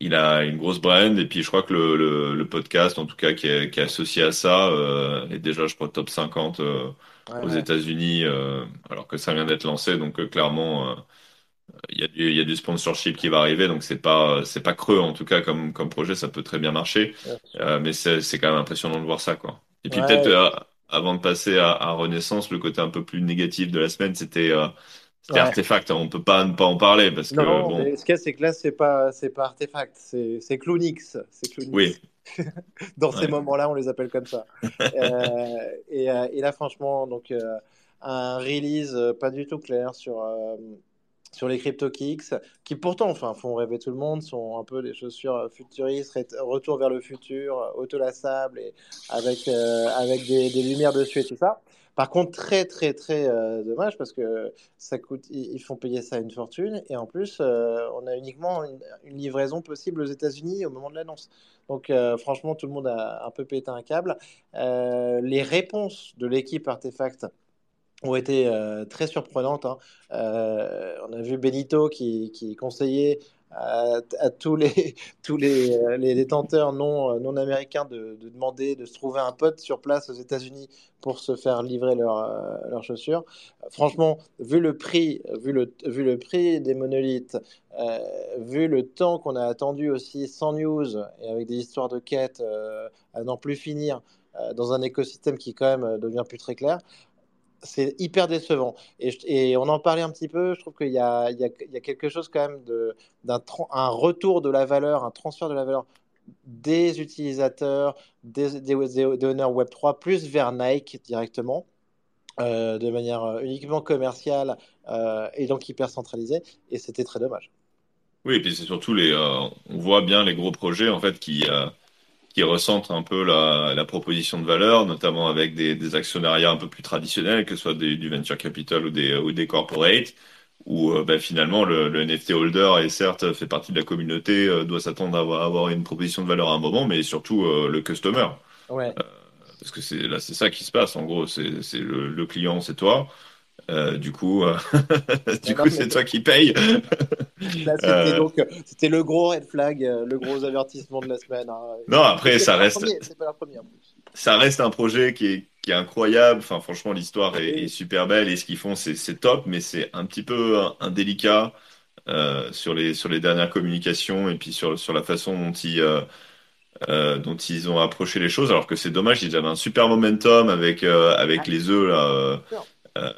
il a une grosse brand et puis je crois que le, le, le podcast, en tout cas, qui est, qui est associé à ça, euh, est déjà, je crois, top 50 euh, Ouais, aux ouais. États-Unis, euh, alors que ça vient d'être lancé. Donc, euh, clairement, euh, il y a du, il y a du sponsorship qui va arriver. Donc, c'est pas, c'est pas creux en tout cas comme, comme projet, ça peut très bien marcher. Bien sûr. Euh, mais c'est c'est quand même impressionnant de voir ça, quoi. Et puis peut-être Ouais, euh, avant de passer à, à Renaissance, le côté un peu plus négatif de la semaine, c'était euh, ouais. Artefact. On peut pas ne pas en parler parce que Non, bon, mais ce qu'il y a, c'est que là, c'est pas, c'est pas Artefact, c'est, c'est Cloonix, c'est oui. Dans ces moments-là, on les appelle comme ça. Euh, et, euh, et là, franchement, donc euh, un release euh, pas du tout clair sur, euh, sur les CryptoKicks, qui pourtant, enfin, font rêver tout le monde, sont un peu des chaussures futuristes, retour vers le futur, autolassables et avec, avec des, des lumières dessus et tout ça. Par contre, très, très, très euh, dommage parce que ça coûte, ils, font payer ça une fortune et en plus, euh, on a uniquement une, livraison possible aux États-Unis au moment de l'annonce. Donc, euh, franchement, tout le monde a un peu pété un câble. Les réponses de l'équipe Artefact ont été très surprenantes. hein. On a vu Benito qui conseillait à, tous les, tous euh, les détenteurs non, euh, non américains de, de demander de se trouver un pote sur place aux États-Unis pour se faire livrer leurs euh, chaussures. Franchement, vu le prix, vu le, vu le prix des monolithes, vu le temps qu'on a attendu aussi sans news et avec des histoires de quêtes à n'en plus finir dans un écosystème qui quand même devient plus très clair, c'est hyper décevant. Et, on en parlait un petit peu, je trouve qu'il y a, quelque chose quand même d'un un retour de la valeur, un transfert de la valeur des utilisateurs, des, des, honneurs Web3, plus vers Nike directement, euh, de manière euh, uniquement commerciale euh, et donc hyper centralisée. Et c'était très dommage. oui. Et puis c'est surtout les, on voit bien les gros projets en fait qui qui ressentent un peu la, la proposition de valeur, notamment avec des, des actionnariats un peu plus traditionnels, que ce soit des, du venture capital ou des ou des corporates. Où euh, bah, finalement le, le NFT holder est certes fait partie de la communauté, euh, doit s'attendre à avoir, à avoir une proposition de valeur à un moment, mais surtout euh, le customer. Ouais, Parce que c'est là, c'est ça qui se passe. En gros, c'est c'est le, le client, c'est toi. Euh, du coup, euh, du non, coup, c'est toi qui paye. là, c'était Euh, donc, c'était le gros red flag, le gros avertissement de la semaine. hein. non, après, ça reste, première, c'est pas la première en plus. ça reste un projet qui est, qui est incroyable. Enfin, franchement, l'histoire est, super belle et ce qu'ils font, c'est top, mais c'est un petit peu indélicat euh, sur les sur les dernières communications et puis sur sur la façon dont ils euh, dont ils ont approché les choses. Alors que c'est dommage, ils avaient un super momentum avec euh, avec ah, les œufs là. euh,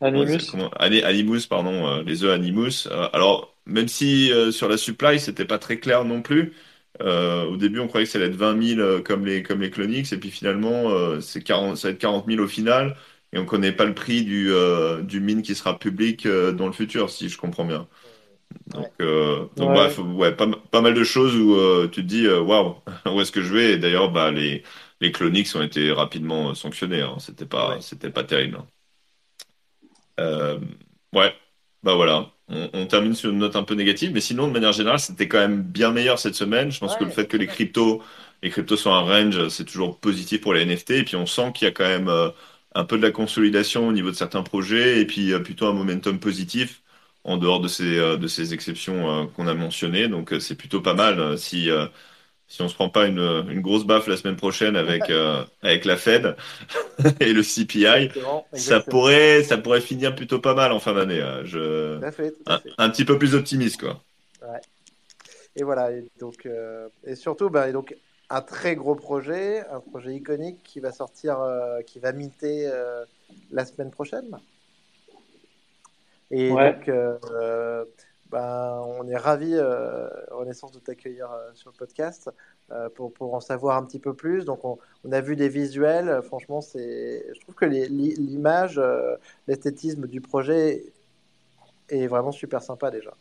Animus. comment Animus, pardon, euh, les œufs Animus. Euh, alors, même si euh, sur la supply, c'était pas très clair non plus. au début, on croyait que ça allait être 20 000 euh, comme les, comme les Clonix, et puis finalement, c'est 40, ça va être 40 000 au final, et on connaît pas le prix du, du mine qui sera public dans le futur, si je comprends bien. Donc, donc Ouais. bref, ouais, pas, pas mal de choses où tu te dis, waouh, où est-ce que je vais? Et d'ailleurs, bah, les, les Clonix ont été rapidement sanctionnés, hein. C'était pas, Ouais. c'était pas terrible. hein. Euh, ouais, bah voilà. On, on termine sur une note un peu négative, mais sinon, de manière générale, c'était quand même bien meilleur cette semaine. Je pense que le fait que les cryptos, les cryptos soient en range, c'est toujours positif pour les NFT. Et puis, on sent qu'il y a quand même euh, un peu de la consolidation au niveau de certains projets, et puis euh, plutôt un momentum positif en dehors de ces, euh, de ces exceptions qu'on a mentionnées. Donc c'est plutôt pas mal si, si on se prend pas une, une grosse baffe la semaine prochaine avec, euh, avec la Fed et le CPI. Exactement, Ça pourrait, ça pourrait finir plutôt pas mal en fin d'année. euh, Je, Tout à fait, tout à un, fait. un petit peu plus optimiste, quoi. Et voilà, et donc, euh, et surtout, bah, et donc, un très gros projet, un projet iconique qui va sortir, euh, qui va minter euh, la semaine prochaine. Et Ouais. donc, euh, euh, ben, on est ravis, euh, Renaissance, de t'accueillir euh, sur le podcast euh, pour, pour en savoir un petit peu plus. Donc, on, on a vu des visuels. Franchement, c'est, je trouve que l'image, euh, l'esthétisme du projet est vraiment super sympa déjà.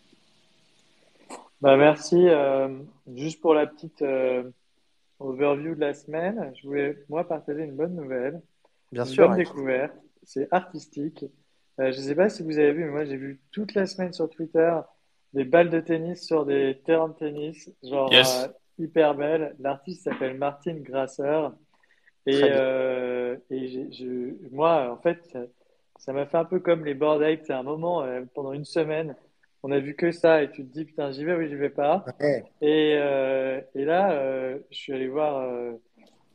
Bah, merci. juste pour la petite overview de la semaine, je voulais, moi, partager une bonne nouvelle, Bien une sûr, bonne ouais. découverte. C'est artistique. Je ne sais pas si vous avez vu, mais moi, j'ai vu toute la semaine sur Twitter des balles de tennis sur des terrains de tennis, genre Yes. euh, hyper belles. L'artiste s'appelle Martin Grasser. Et, euh, et je, moi, en fait, ça m'a fait un peu comme les Bored Ape. C'est un moment, euh, pendant une semaine, on a vu que ça et tu te dis, putain, j'y vais ou j'y vais pas. Ouais. Et, euh, et là, euh, je suis allé voir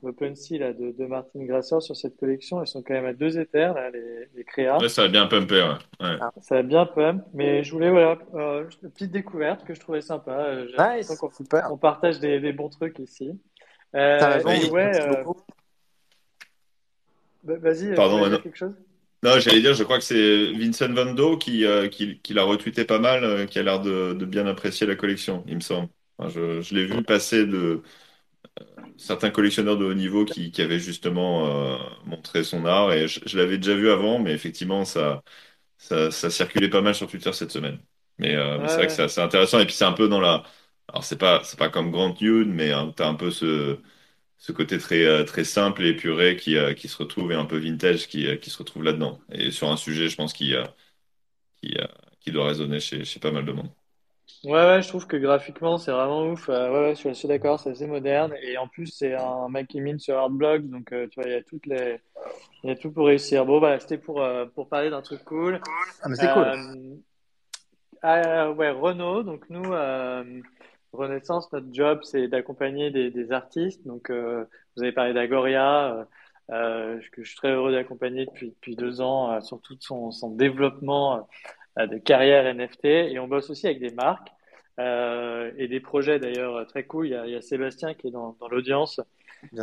l'OpenSea là, de, de Martin Grasser sur cette collection. Ils sont quand même à deux éthers, là, les, les créas. Ouais, ça va bien pumper. Ouais. Ouais. Ah, Ça a bien pump, mais je voulais, voilà, euh, une petite découverte que je trouvais sympa. Euh, Nice, on partage des, des bons trucs ici. Euh, raison, ouais, euh, bah, vas-y, Pardon, dire quelque chose? Non, j'allais dire, je crois que c'est Vincent Van Do qui, euh, qui, qui l'a retweeté pas mal, euh, qui a l'air de, de bien apprécier la collection, il me semble. Enfin, je je l'ai vu passer de certains collectionneurs de haut niveau qui, qui avaient justement euh, montré son art, et je, je l'avais déjà vu avant, mais effectivement, ça, ça, ça circulait pas mal sur Twitter cette semaine. Mais, euh, mais Ouais, c'est vrai que c'est intéressant, et puis c'est un peu dans la... Alors, c'est pas, c'est pas comme Grant Hune, mais hein, t'as un peu ce, ce côté très, euh, très simple et épuré qui, qui se retrouve, et un peu vintage qui, qui se retrouve là-dedans. Et sur un sujet, je pense, qui, qui, qui doit résonner chez, chez pas mal de monde. Ouais, ouais, je trouve que graphiquement, c'est vraiment ouf. Euh, ouais, ouais, je suis assez d'accord, c'est assez moderne. Et en plus, c'est un mec qui mine sur Artblocks, donc euh, tu vois, il y a toutes les... il y a tout pour réussir. Bon, voilà, c'était pour, euh, pour parler d'un truc cool. Ah, mais c'est cool. Ah, ouais, Renault, donc nous, Renaissance, notre job, c'est d'accompagner des, des artistes. Donc, vous avez parlé d'Agoria, que je suis très heureux d'accompagner depuis, depuis deux ans, euh, sur tout son, son développement de carrière NFT. Et on bosse aussi avec des marques euh, et des projets d'ailleurs très cool. Il y a, il y a Sébastien qui est dans, dans l'audience,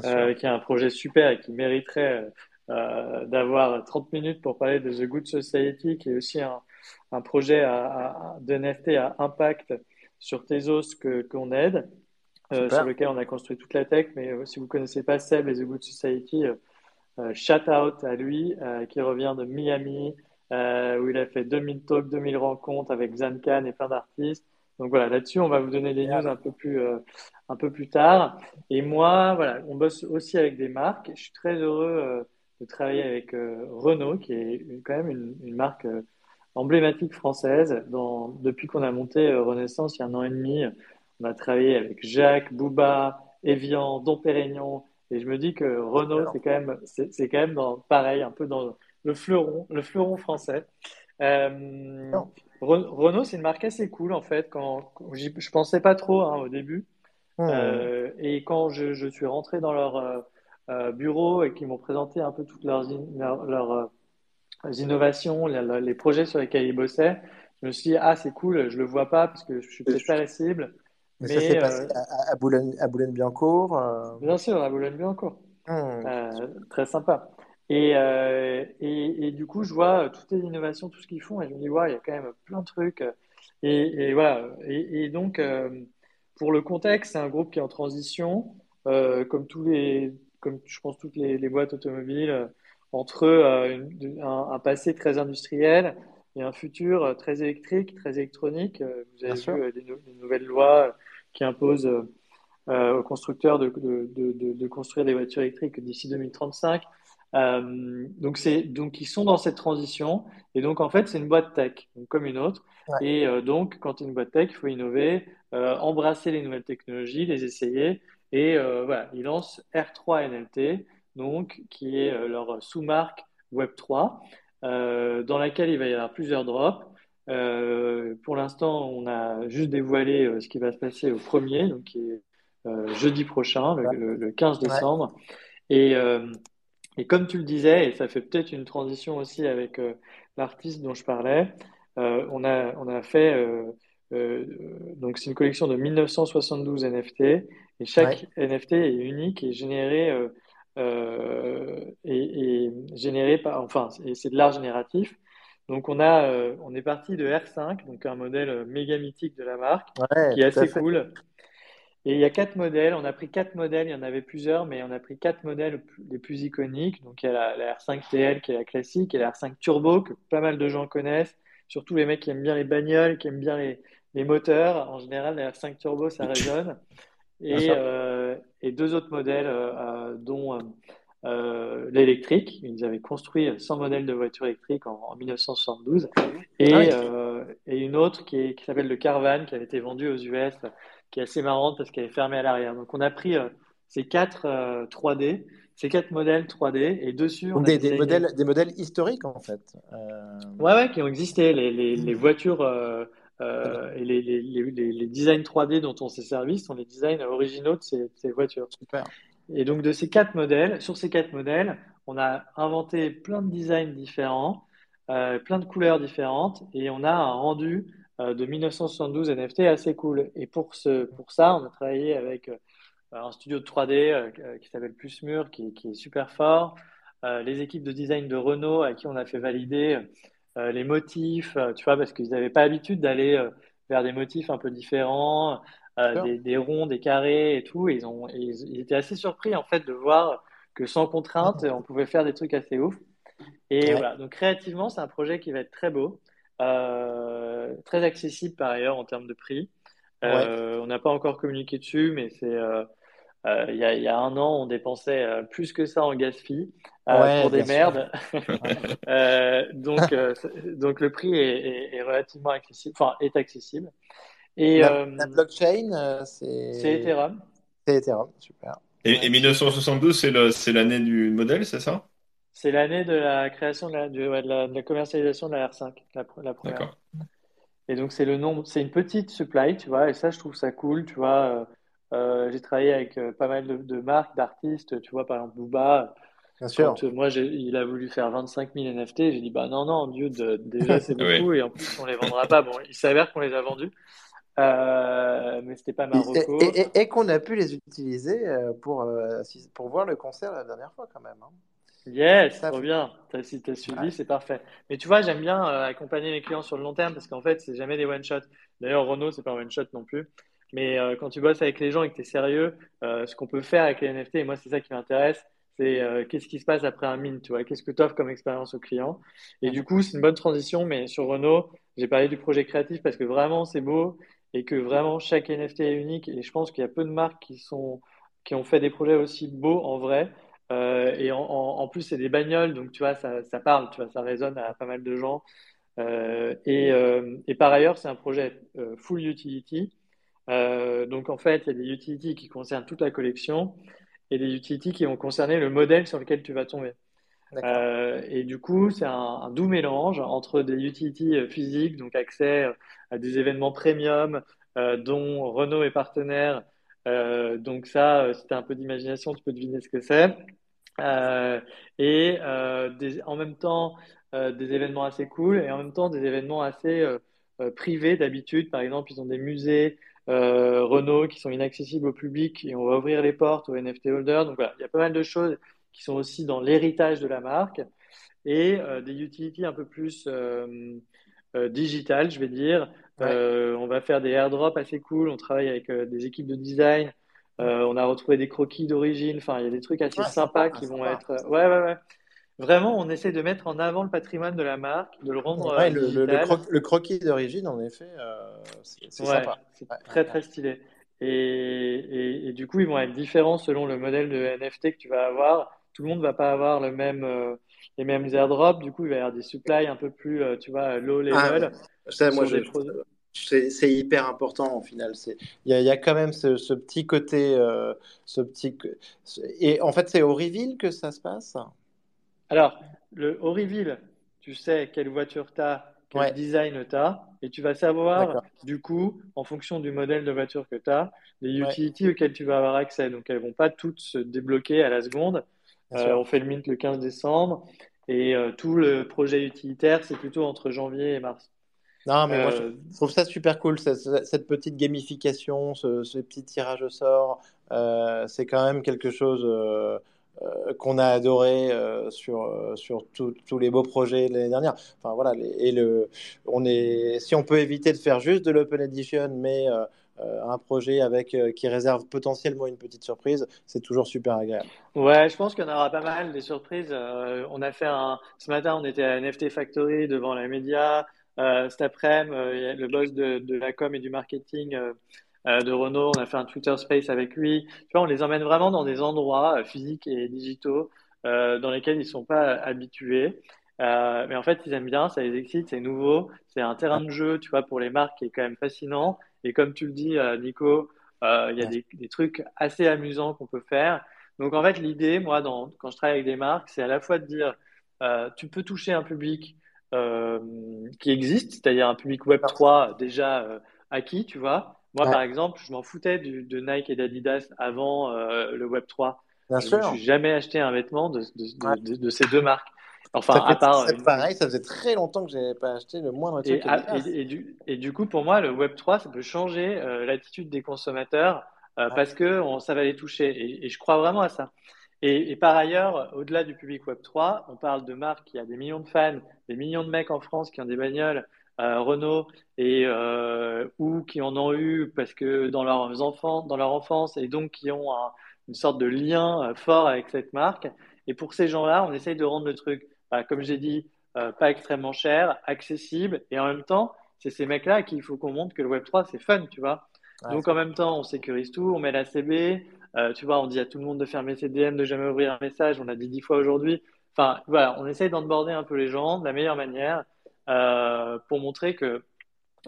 euh, qui a un projet super et qui mériterait euh, d'avoir 30 minutes pour parler de The Good Society, qui est aussi un, un projet à, à, de NFT à impact sur Tezos qu'on aide, euh, sur lequel on a construit toute la tech. Mais euh, si vous connaissez pas Seb et The Good Society, euh, euh, shout out à lui, euh, qui revient de Miami, euh, où il a fait 2000 talks, 2000 rencontres avec Zancan et plein d'artistes. Donc voilà, là-dessus, on va vous donner des news un peu plus, euh, un peu plus tard. Et moi, voilà, on bosse aussi avec des marques. Je suis très heureux euh, de travailler avec Renault, qui est une- quand même une, une marque emblématique française. Dans, depuis qu'on a monté Renaissance il y a un an et demi, on a travaillé avec Jacques, Bouba, Evian, Dom Pérignon. Et je me dis que Renault, c'est quand même, c'est, c'est quand même dans, pareil, un peu dans le fleuron, le fleuron français. Euh, Renault, c'est une marque assez cool en fait. Quand, quand je pensais pas trop hein, au début. Euh, et quand je, je suis rentré dans leur euh, bureau et qu'ils m'ont présenté un peu toutes leurs, in- leurs, leurs, euh, innovations, les, les projets sur lesquels ils bossaient, je me suis dit, ah, c'est cool, je le vois pas parce que je suis peut-être pas la cible, Mais ça mais s'est passé à, à Boulogne, à Boulogne-Billancourt. euh, bien sûr, à Boulogne-Billancourt. hmm. Euh, très sympa. Et, euh, et, et du coup, je vois euh, toutes les innovations, tout ce qu'ils font, et je me dis, ouais, il y a quand même plein de trucs. Et, et voilà. Et, et donc, euh, pour le contexte, c'est un groupe qui est en transition, euh, comme tous les, comme je pense toutes les, les boîtes automobiles, euh, entre euh, une- un, un passé très industriel et un futur euh, très électrique, très électronique. Euh, Vous Bien avez sûr. vu euh, les nouvelles lois qui imposent euh, euh, aux constructeurs de, de, de, de construire des voitures électriques d'ici 2035. Euh, donc donc ils sont dans cette transition. Et donc en fait c'est une boîte tech comme une autre. Ouais. et euh, donc quand tu es une boîte tech il faut innover euh, embrasser les nouvelles technologies les essayer. Et euh, voilà ils lancent R3 NLT donc qui est leur sous-marque Web3 euh, dans laquelle il va y avoir plusieurs drops. Pour l'instant, on a juste dévoilé ce qui va se passer au premier, donc qui est jeudi prochain, le, 15 décembre. Et, et, comme tu le disais, et ça fait peut-être une transition aussi avec l'artiste dont je parlais, on, a, on a fait euh, donc c'est une collection de 1972 NFT et chaque NFT est unique et généré euh, euh, et, généré par enfin c'est de l'art génératif. Donc on a on est parti de R5 donc un modèle méga mythique de la marque qui est assez cool. Et il y a quatre modèles, on a pris quatre modèles, il y en avait plusieurs, mais on a pris quatre modèles les plus iconiques. Donc il y a la, la R5 TL qui est la classique, et la R5 Turbo que pas mal de gens connaissent, surtout les mecs qui aiment bien les bagnoles, qui aiment bien les, les moteurs, en général, la R5 Turbo, ça résonne. Et, euh, et deux autres modèles, euh, dont euh, l'électrique. Ils avaient construit 100 modèles de voitures électriques en, 1972. Et, ah et, une autre qui, s'appelle le Carvan, qui avait été vendue aux US, qui est assez marrante parce qu'elle est fermée à l'arrière. Donc on a pris ces quatre 3D, ces quatre modèles 3D, et dessus... On des, des, modèles, des modèles historiques, en fait. Ouais, ouais, qui ont existé. Les, les, les voitures euh, et les, les, les, les, designs 3D dont on s'est servi sont les designs originaux de ces, ces, voitures. Super. Et donc de ces quatre modèles, sur ces quatre modèles, on a inventé plein de designs différents, euh, plein de couleurs différentes, et on a un rendu euh, de 1972 NFT assez cool. Et pour, ce, pour ça, on a travaillé avec euh, un studio de 3D euh, qui s'appelle Plusmur, qui, qui, est super fort, les équipes de design de Renault à qui on a fait valider euh, les motifs, euh, tu vois, parce qu'ils n'avaient pas l'habitude d'aller euh, vers des motifs un peu différents, des, ronds, des carrés et tout. Et ils, ont, ils, étaient assez surpris en fait de voir que sans contrainte, on pouvait faire des trucs assez ouf. Et voilà, donc créativement, c'est un projet qui va être très beau, très accessible par ailleurs en termes de prix. On n'a pas encore communiqué dessus, mais c'est euh, il y, a, un an, on dépensait euh, plus que ça en gas euh, pour des merdes. donc, donc le prix est, relativement accessible, enfin est accessible. Et la, blockchain, c'est c'est Ethereum. C'est Ethereum, super. Et, 1972, c'est l'année du modèle, c'est ça? C'est l'année de la création de la, de, la, commercialisation de la R5, la, la première. Et donc c'est le nombre, c'est une petite supply, tu vois, et ça je trouve ça cool, tu vois. Euh, j'ai travaillé avec euh, pas mal de, marques, d'artistes, tu vois, par exemple Booba. Bien sûr. Euh, moi, il a voulu faire 25 000 NFT, j'ai dit, bah non, non, Dieu, déjà c'est beaucoup et en plus on les vendra pas. Bon, il s'avère qu'on les a vendus. Euh, mais c'était pas Marocco. Et, et, qu'on a pu les utiliser pour, pour voir le concert la dernière fois quand même. Hein. Yes, trop bien. Si tu as suivi, c'est parfait. Mais tu vois, j'aime bien accompagner mes clients sur le long terme parce qu'en fait, c'est jamais des one-shot. D'ailleurs, Renault, c'est pas un one-shot non plus. Mais euh, quand tu bosses avec les gens et que tu es sérieux, euh, ce qu'on peut faire avec les NFT, et moi c'est ça qui m'intéresse, c'est euh, qu'est-ce qui se passe après un mint, tu vois, qu'est-ce que tu offres comme expérience au client. Et du coup, c'est une bonne transition, mais sur Renault, j'ai parlé du projet créatif parce que vraiment c'est beau et que vraiment chaque NFT est unique. Et je pense qu'il y a peu de marques qui, sont, qui ont fait des projets aussi beaux en vrai. Euh, et en, en, plus, c'est des bagnoles, donc tu vois, ça, ça, parle, tu vois, ça résonne à pas mal de gens. Euh, et, et, par ailleurs, c'est un projet full utility. Euh, donc en fait, il y a des utilities qui concernent toute la collection et des utilities qui vont concerner le modèle sur lequel tu vas tomber. Euh, et du coup, c'est un, doux mélange entre des utilities euh, physiques, donc accès à des événements premium dont Renault est partenaire. Donc ça, si tu as un peu d'imagination, tu peux deviner ce que c'est. et en même temps, des événements assez cool et en même temps des événements assez privés d'habitude. Par exemple, ils ont des musées euh, Renault qui sont inaccessibles au public et on va ouvrir les portes aux NFT holders. Donc voilà, il y a pas mal de choses qui sont aussi dans l'héritage de la marque et euh, des utilities un peu plus euh, euh digitales, je vais dire. On va faire des airdrops assez cool. On travaille avec des équipes de design. on a retrouvé des croquis d'origine. Enfin, il y a des trucs assez sympas qui vont être. Ouais, ouais, ouais vraiment, on essaie de mettre en avant le patrimoine de la marque, de le rendre. Ouais, le, croquis d'origine, en effet, euh, c'est sympa. C'est très, très stylé. Et, et, du coup, ils vont être différents selon le modèle de NFT que tu vas avoir. Tout le monde ne va pas avoir le même, euh, les mêmes airdrops. Du coup, il va y avoir des supplies un peu plus, euh, tu vois, low ah, moi, c'est hyper important au final. Il y, y, a quand même ce, ce petit côté, ce petit. Et en fait, c'est au reveal que ça se passe? Alors, le, au reveal, tu sais quelle voiture tu as quel design tu as, et tu vas savoir, du coup, en fonction du modèle de voiture que tu as, les utilities auxquelles tu vas avoir accès. Donc, elles vont pas toutes se débloquer à la seconde. Euh, on fait le mint le 15 décembre, et euh, tout le projet utilitaire, c'est plutôt entre janvier et mars. Non, mais moi, je euh, trouve ça super cool, cette, petite gamification, ce, ce, petit tirage au sort. c'est quand même quelque chose euh, qu'on a adoré euh, sur, euh, sur tous les beaux projets de l'année dernière. Enfin voilà, et le, on est, si on peut éviter de faire juste de l'open edition, mais un projet avec qui réserve potentiellement une petite surprise, c'est toujours super agréable. Ouais, je pense qu'il y en aura pas mal des surprises. on a fait un ce matin, on était à NFT Factory devant la média. Cet après-midi, le boss de, la com et du marketing euh, de Renault, on a fait un Twitter Space avec lui. Tu vois, on les emmène vraiment dans des endroits euh, physiques et digitaux euh, dans lesquels ils ne sont pas habitués. mais en fait, ils aiment bien, ça les excite, c'est nouveau, c'est un terrain de jeu, tu vois, pour les marques qui est quand même fascinant. Et comme tu le dis, Nico, il y a des, trucs assez amusants qu'on peut faire. Donc en fait, l'idée, moi, quand je travaille avec des marques, c'est à la fois de dire, tu peux toucher un public qui existe, c'est-à-dire un public Web 3 déjà acquis, tu vois, moi, par exemple, je m'en foutais de Nike et d'Adidas avant euh, le Web 3. Bien je ne suis jamais acheté un vêtement de, de, de, ces deux marques. Enfin, à part. pareil, ça faisait très longtemps que je n'avais pas acheté le moindre truc. Et, et, du, et, du, coup, pour moi, le Web 3, ça peut changer euh, l'attitude des consommateurs euh, parce que on, ça va les toucher. Et, je crois vraiment à ça. Et, par ailleurs, au-delà du public Web 3, on parle de marques qui a des millions de fans, des millions de mecs en France qui ont des bagnoles euh, Renault et euh, ou qui en ont eu parce que dans leurs enfants, dans leur enfance et donc qui ont une sorte de lien euh, fort avec cette marque. Et pour ces gens-là, on essaye de rendre le truc, bah, comme j'ai dit, pas extrêmement cher, accessible et en même temps, c'est ces mecs-là à qui il faut qu'on montre que le Web 3 c'est fun, tu vois. donc en même temps, on sécurise tout, on met la CB, tu vois, on dit à tout le monde de fermer ses DM, de jamais ouvrir un message, on a dit dix fois aujourd'hui. Enfin, voilà, on essaye d'enborder un peu les gens de la meilleure manière. Euh, pour montrer que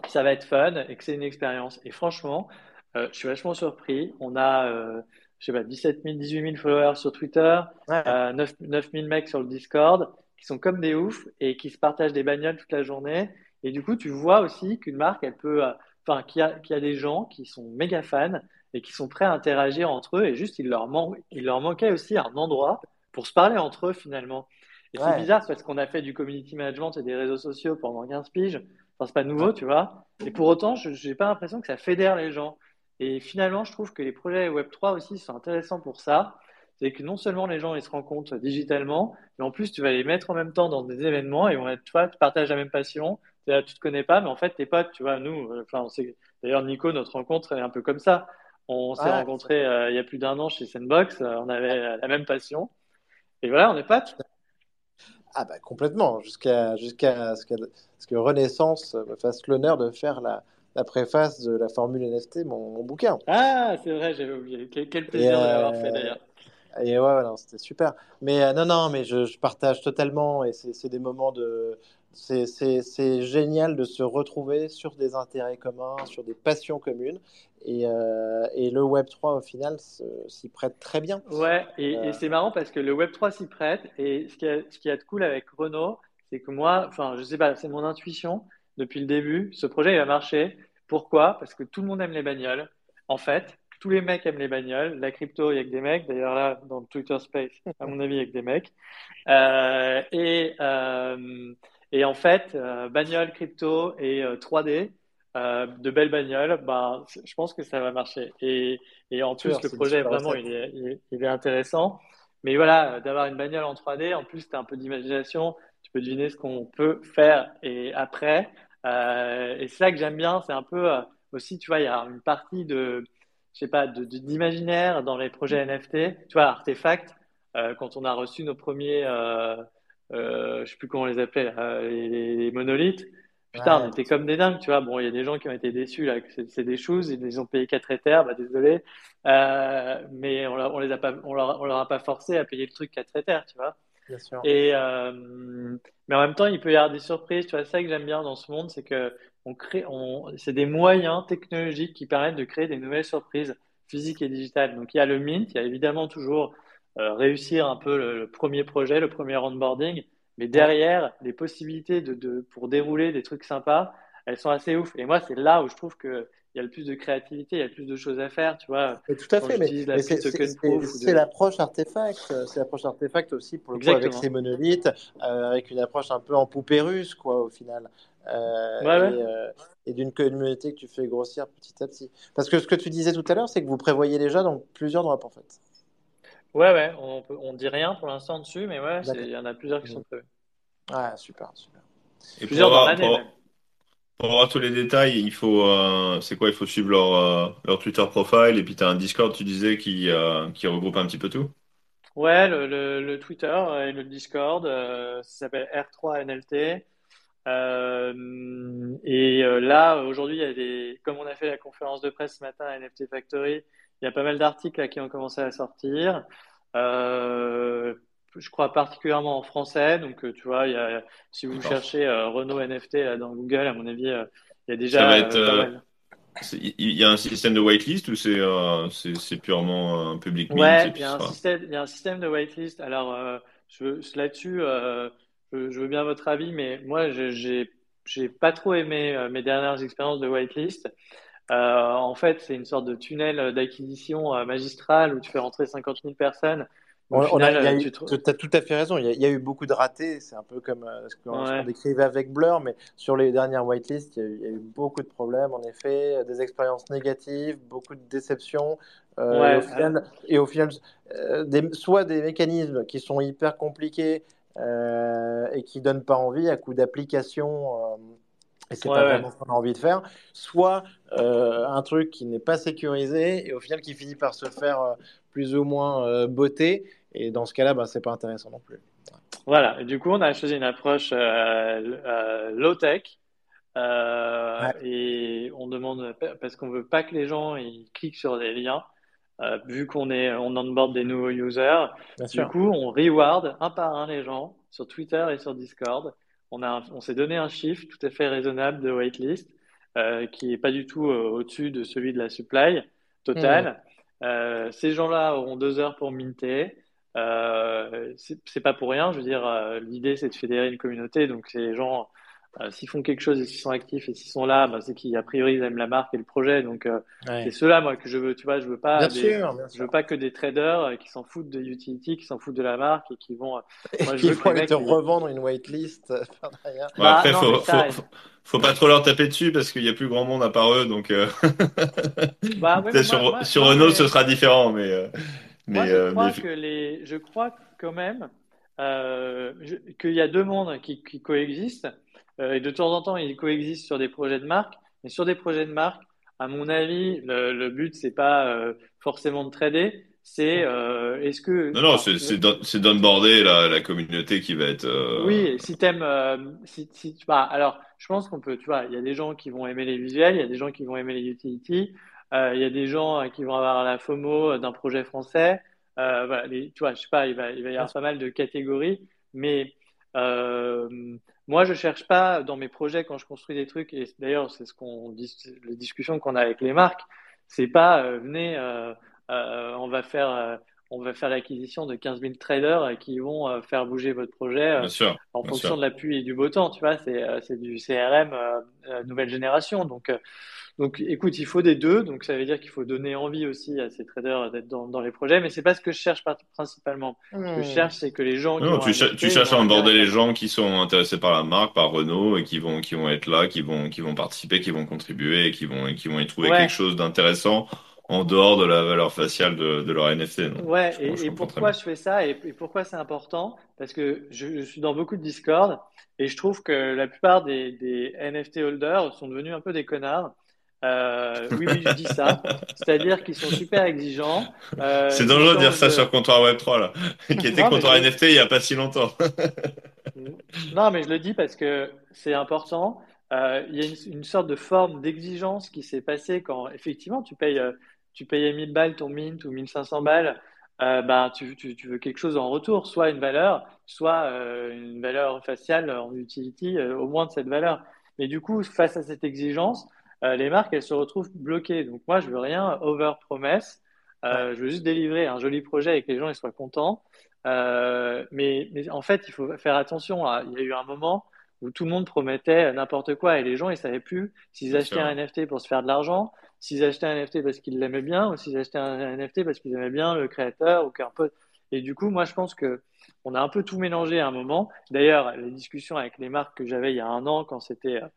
ça va être fun et que c'est une expérience. Et franchement, euh, je suis vachement surpris. On a, euh, je sais pas, 17 000, 18 000 followers sur Twitter, 9, 000 mecs sur le Discord qui sont comme des oufs et qui se partagent des bagnoles toute la journée. Et du coup, tu vois aussi qu'une marque, elle peut, enfin, qu'il y, a, qu'il y a des gens qui sont méga fans et qui sont prêts à interagir entre eux. Et juste, il leur, il leur manquait aussi un endroit pour se parler entre eux finalement. Et c'est bizarre parce qu'on a fait du community management et des réseaux sociaux pendant 15 piges. Enfin, c'est pas nouveau, tu vois. Et pour autant, je n'ai pas l'impression que ça fédère les gens. Et finalement, je trouve que les projets Web3 aussi sont intéressants pour ça. C'est que non seulement les gens ils se rencontrent digitalement, mais en plus, tu vas les mettre en même temps dans des événements et on tu vois, tu partages la même passion. Là, tu te connais pas, mais en fait, tes potes, tu vois, nous, euh, enfin, d'ailleurs, Nico, notre rencontre est un peu comme ça. On s'est rencontrés euh, il y a plus d'un an chez Sandbox, euh, on avait la même passion. Et voilà, on est potes. Ah bah complètement, jusqu'à jusqu'à ce, que Renaissance me fasse l'honneur de faire la, la, préface de la formule NFT, mon, bouquin. Ah, c'est vrai, j'avais oublié. Quel, plaisir de l'avoir fait d'ailleurs. Et ouais, c'était super. Mais euh, non, non, mais je, je partage totalement et c'est des moments de, c'est génial de se retrouver sur des intérêts communs, sur des passions communes. Et, euh, et le Web3, au final, s'y prête très bien. Ouais, et, euh, c'est marrant parce que le Web3 s'y prête. Et ce qui, ce qui a de cool avec Renault, c'est que moi, enfin, je sais pas, c'est mon intuition depuis le début. Ce projet, il va marcher. Pourquoi? Parce que tout le monde aime les bagnoles. En fait, tous les mecs aiment les bagnoles. La crypto, il y a que des mecs. D'ailleurs, là, dans le Twitter Space, à mon avis, il y a que des mecs. Euh, et, et en fait, euh, bagnole, crypto et 3D, euh, euh, de belles bagnoles, bah, je pense que ça va marcher. Et, et en plus, le projet, vraiment, il est, il, est, intéressant. Mais voilà, d'avoir une bagnole en 3D, en plus, tu as un peu d'imagination, tu peux deviner ce qu'on peut faire et après. Euh, et c'est ça que j'aime bien, c'est un peu aussi, tu vois, il y a une partie de, je sais pas, d'imaginaire dans les projets NFT. Tu vois, Artefact, quand on a reçu nos premiers euh, je sais plus comment on les appelait, les, monolithes. Putain, on était comme des dingues, tu vois. Bon, il y a des gens qui ont été déçus là, c'est des choses, ils ont payé 4 Ethers, bah désolé, euh, mais on, on les a pas, on leur, on leur, a pas forcé à payer le truc 4 Ethers, tu vois. Bien sûr. Et euh, mais en même temps, il peut y avoir des surprises. Tu vois, ça que j'aime bien dans ce monde, c'est que on crée, on, c'est des moyens technologiques qui permettent de créer des nouvelles surprises physiques et digitales. Donc il y a le Mint, il y a évidemment toujours réussir un peu le, premier projet, le premier onboarding. mais derrière, les possibilités de, de, pour dérouler des trucs sympas, elles sont assez ouf. Et moi, c'est là où je trouve que il y a le plus de créativité, il y a le plus de choses à faire, tu vois. tout à fait, mais, c'est l'approche artefact, c'est l'approche artefact aussi pour le coup avec ces monolithes, euh, avec une approche un peu en poupée russe, quoi, au final. Euh, euh, et, d'une communauté que tu fais grossir petit à petit. Parce que ce que tu disais tout à l'heure, c'est que vous prévoyez déjà dans plusieurs drops en fait. Ouais, ouais, on, on dit rien pour l'instant dessus, mais ouais, il y en a plusieurs qui sont prévus. Ouais, super, super. Et plusieurs dans l'année même. Pour avoir tous les détails, il faut, euh, c'est quoi? Il faut suivre leur, euh, leur Twitter profile et puis tu as un Discord, tu disais, qui, euh, qui regroupe un petit peu tout. Ouais, le, le, le Twitter et le Discord, ça s'appelle R3NLT. et là, aujourd'hui, il y a des, comme on a fait la conférence de presse ce matin à NFT Factory, il y a pas mal d'articles qui ont commencé à sortir. Euh, je crois particulièrement en français. Donc, euh, tu vois, il y a, si vous cherchez euh, Renault NFT là, dans Google, à mon avis, euh, il y a déjà. Ça va être, il y a un système de whitelist ou c'est c'est purement un public Ouais, il y, a un système, il y a un système de whitelist. Alors, là-dessus, je, je, veux bien votre avis, mais moi, j'ai j'ai pas trop aimé mes dernières expériences de whitelist. En fait, c'est une sorte de tunnel d'acquisition magistrale où tu fais rentrer 50 000 personnes tu as tout à fait raison. Il y, a, eu beaucoup de ratés. C'est un peu comme euh, ce qu'on décrivait avec Blur, mais sur les dernières whitelists, il y, a eu, beaucoup de problèmes, en effet, des expériences négatives, beaucoup de déceptions. Euh, et, au final, et au final euh, des, soit des mécanismes qui sont hyper compliqués et qui donnent pas envie à coup d'application et c'est pas vraiment ce qu'on a envie de faire, soit un truc qui n'est pas sécurisé et au final qui finit par se faire plus ou moins beauté et dans ce cas-là, bah, c'est pas intéressant non plus. Voilà. du coup, on a choisi une approche euh, euh, low-tech. Euh, et on demande, parce qu'on veut pas que les gens ils cliquent sur des liens, vu qu'on est, on onboard des nouveaux users. du coup, on reward un par un les gens sur Twitter et sur Discord. On, a, on s'est donné un chiffre tout à fait raisonnable de waitlist, qui est pas du tout au-dessus de celui de la supply totale. Mmh. ces gens-là auront deux heures pour minter. Euh, c'est pas pour rien. Je veux dire, euh, l'idée c'est de fédérer une communauté. Donc, les gens, euh, s'ils font quelque chose et s'ils sont actifs et s'ils sont là, bah, c'est qu'a priori ils aiment la marque et le projet. Donc, euh, c'est ceux-là, moi, que je veux. Tu vois, je veux pas. Je veux pas que des traders qui s'en foutent de utility, qui s'en foutent de la marque et qui vont. Moi, je veux vont te revendre une waitlist. Bah, après, faut, faut, pas trop leur taper dessus parce qu'il y a plus grand monde à part eux. Donc, bah, sur, sur Renault, ce sera différent, mais. Moi, je, euh, crois que les... je crois quand même euh, qu'il y a deux mondes qui, coexistent. Euh, et de temps en temps, ils coexistent sur des projets de marque. Mais sur des projets de marque, à mon avis, le, le but, c'est pas forcément de trader. C'est est-ce que. Non, non, c'est d'onboarder la, la communauté qui va être. Oui, si t'aimes. si, si, bah, alors, je pense qu'on peut. Tu vois, il y a des gens qui vont aimer les visuels, il y a des gens qui vont aimer les utilities. Euh, il y a des gens euh, qui vont avoir la FOMO d'un projet français. Euh, voilà, les, tu vois, je sais pas, il va, il va y avoir pas mal de catégories, mais moi, je cherche pas dans mes projets quand je construis des trucs, et d'ailleurs, c'est ce qu'on dit, les discussions qu'on a avec les marques, c'est pas venez, on va faire on va faire l'acquisition de 15 000 traders qui vont faire bouger votre projet en fonction de l'appui et du beau temps. Tu vois, c'est du CRM nouvelle génération. Donc, donc, écoute, il faut des deux. Donc, ça veut dire qu'il faut donner envie aussi à ces traders d'être dans, dans, les projets. Mais c'est pas ce que je cherche principalement. Ce que je hmm. cherche, c'est que les gens. Non, tu, tu, cherches à aborder les gens qui sont intéressés par la marque, par Renault, et qui vont, qui vont être là, qui vont, qui vont participer, qui vont contribuer, et qui vont, qui vont y trouver quelque chose d'intéressant en dehors de la valeur faciale de, de leur NFT. Non? Ouais, et, et pourquoi je fais ça et, pourquoi c'est important? Parce que je, je, suis dans beaucoup de Discord et je trouve que la plupart des, des NFT holders sont devenus un peu des connards euh, oui, oui, je dis ça. C'est-à-dire qu'ils sont super exigeants. Euh, c'est dangereux de dire ça sur Comptoir Web3, là, qui était Comptoir NFT il n'y a pas si longtemps. non, mais je le dis parce que c'est important. Euh, il y a une, sorte de forme d'exigence qui s'est passée quand, effectivement, tu payes, tu payais 1000 balles ton mint ou 1500 balles. bah, tu, tu, tu, veux quelque chose en retour, soit une valeur, soit une valeur faciale en utility, au moins de cette valeur. Mais du coup, face à cette exigence, euh, les marques, elles se retrouvent bloquées. Donc moi, je veux rien over promesse. Euh, je veux juste délivrer un joli projet et que les gens ils soient contents. Euh, mais, mais en fait, il faut faire attention. Il y a eu un moment où tout le monde promettait n'importe quoi et les gens ils savaient plus s'ils achetaient un NFT pour se faire de l'argent, s'ils achetaient un NFT parce qu'ils l'aimaient bien ou s'ils achetaient un NFT parce qu'ils aimaient bien le créateur ou qu'un peu. Et du coup, moi, je pense que on a un peu tout mélangé à un moment. D'ailleurs, les discussions avec les marques que j'avais il y a un an, quand c'était euh,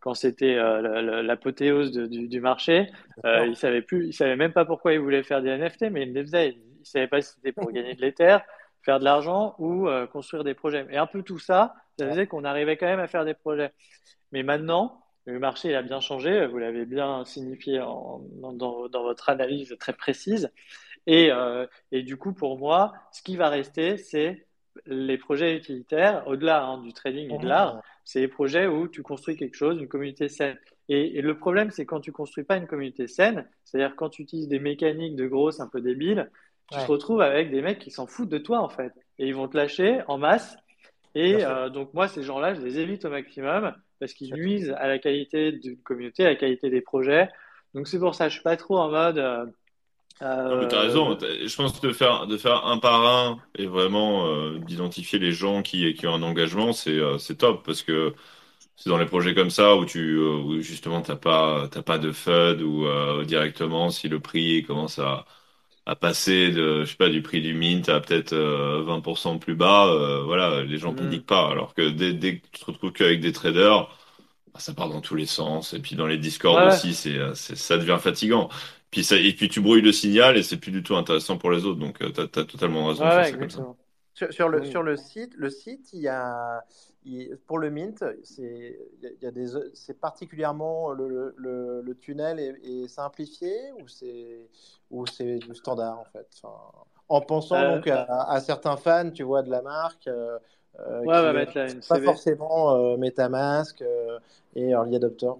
quand c'était euh, l'apothéose du, du, marché, euh, ils savaient plus, ils savaient même pas pourquoi ils voulaient faire des NFT, mais ils les faisaient. Ils savaient pas si c'était pour gagner de l'Ether, faire de l'argent ou euh, construire des projets. Et un peu tout ça, ça faisait qu'on arrivait quand même à faire des projets. Mais maintenant, le marché il a bien changé. Vous l'avez bien signifié en, dans, dans, votre analyse très précise. Et, euh, et, du coup, pour moi, ce qui va rester, c'est les projets utilitaires, au-delà hein, du trading et de l'art, c'est les projets où tu construis quelque chose, une communauté saine. Et, le problème, c'est quand tu construis pas une communauté saine, c'est-à-dire quand tu utilises des mécaniques de grosses un peu débiles, tu te retrouves avec des mecs qui s'en foutent de toi en fait, et ils vont te lâcher en masse. Et euh, donc moi, ces gens-là, je les évite au maximum parce qu'ils nuisent à la qualité d'une communauté, à la qualité des projets. Donc c'est pour ça, je suis pas trop en mode. Euh, non, mais t'as raison. Euh, je pense que de faire, de faire un par un et vraiment euh, d'identifier les gens qui, qui ont un engagement, c'est euh, c'est top parce que c'est dans les projets comme ça où tu où justement t'as pas t'as pas de FUD ou directement si le prix commence à, à passer de je sais pas du prix du mint à peut-être 20% plus bas, voilà les gens mm. paniquent pas. Alors que dès, dès que tu te retrouves qu'avec des traders, bah, ça part dans tous les sens et puis dans les discords aussi c'est ça devient fatigant. Puis ça, et puis tu brouilles le signal et c'est plus du tout intéressant pour les autres. Donc, euh, tu as, totalement raison. Sur, sur, le, sur le site, le site, il y a, pour le Mint, c'est, il y a des, c'est particulièrement le, le, le tunnel est, simplifié ou c'est, ou c'est du standard en fait? Enfin, en pensant euh, donc à, à, certains fans, tu vois, de la marque. Euh, ouais, qui, là une pas forcément euh, MetaMask et Early Adopter.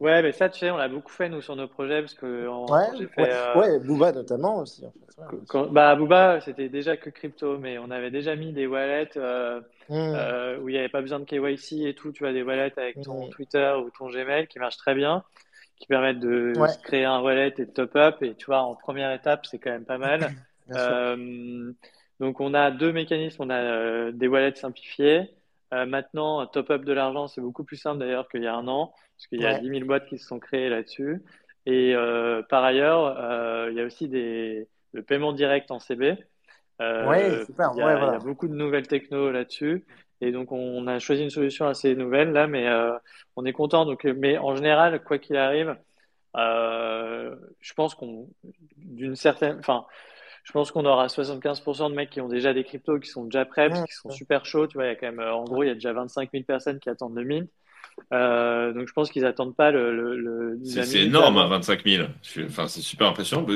Ouais, mais ça, tu sais, on l'a beaucoup fait, nous, sur nos projets, parce que ouais, fait, euh, ouais, Booba notamment aussi. En fait. Quand, bah, Booba, c'était déjà que crypto, mais on avait déjà mis des wallets euh, mmh. euh, où il n'y avait pas besoin de KYC et tout, tu vois, des wallets avec ton mmh. Twitter ou ton Gmail qui marchent très bien, qui permettent de créer un wallet et de top-up, et tu vois, en première étape, c'est quand même pas mal. donc, on a deux mécanismes, on a des wallets simplifiés. maintenant, top-up de l'argent, c'est beaucoup plus simple d'ailleurs qu'il y a un an parce qu'il y a 10 000 boîtes qui se sont créées là-dessus. Et euh, par ailleurs, euh, il y a aussi des, le paiement direct en CB. Euh, super. Il y, a, il y a beaucoup de nouvelles techno là-dessus. Et donc, on a choisi une solution assez nouvelle là, mais euh, on est content. Donc, mais en général, quoi qu'il arrive, je pense qu'on, d'une certaine, enfin, je pense qu'on aura 75% de mecs qui ont déjà des cryptos, qui sont déjà prêts, qui sont super chauds. Tu vois, il y a quand même, en gros, il y a déjà 25 000 personnes qui attendent le mint. Euh, donc je pense qu'ils attendent pas le. le, c'est énorme, 25 hein, 000. Enfin, c'est super impressionnant.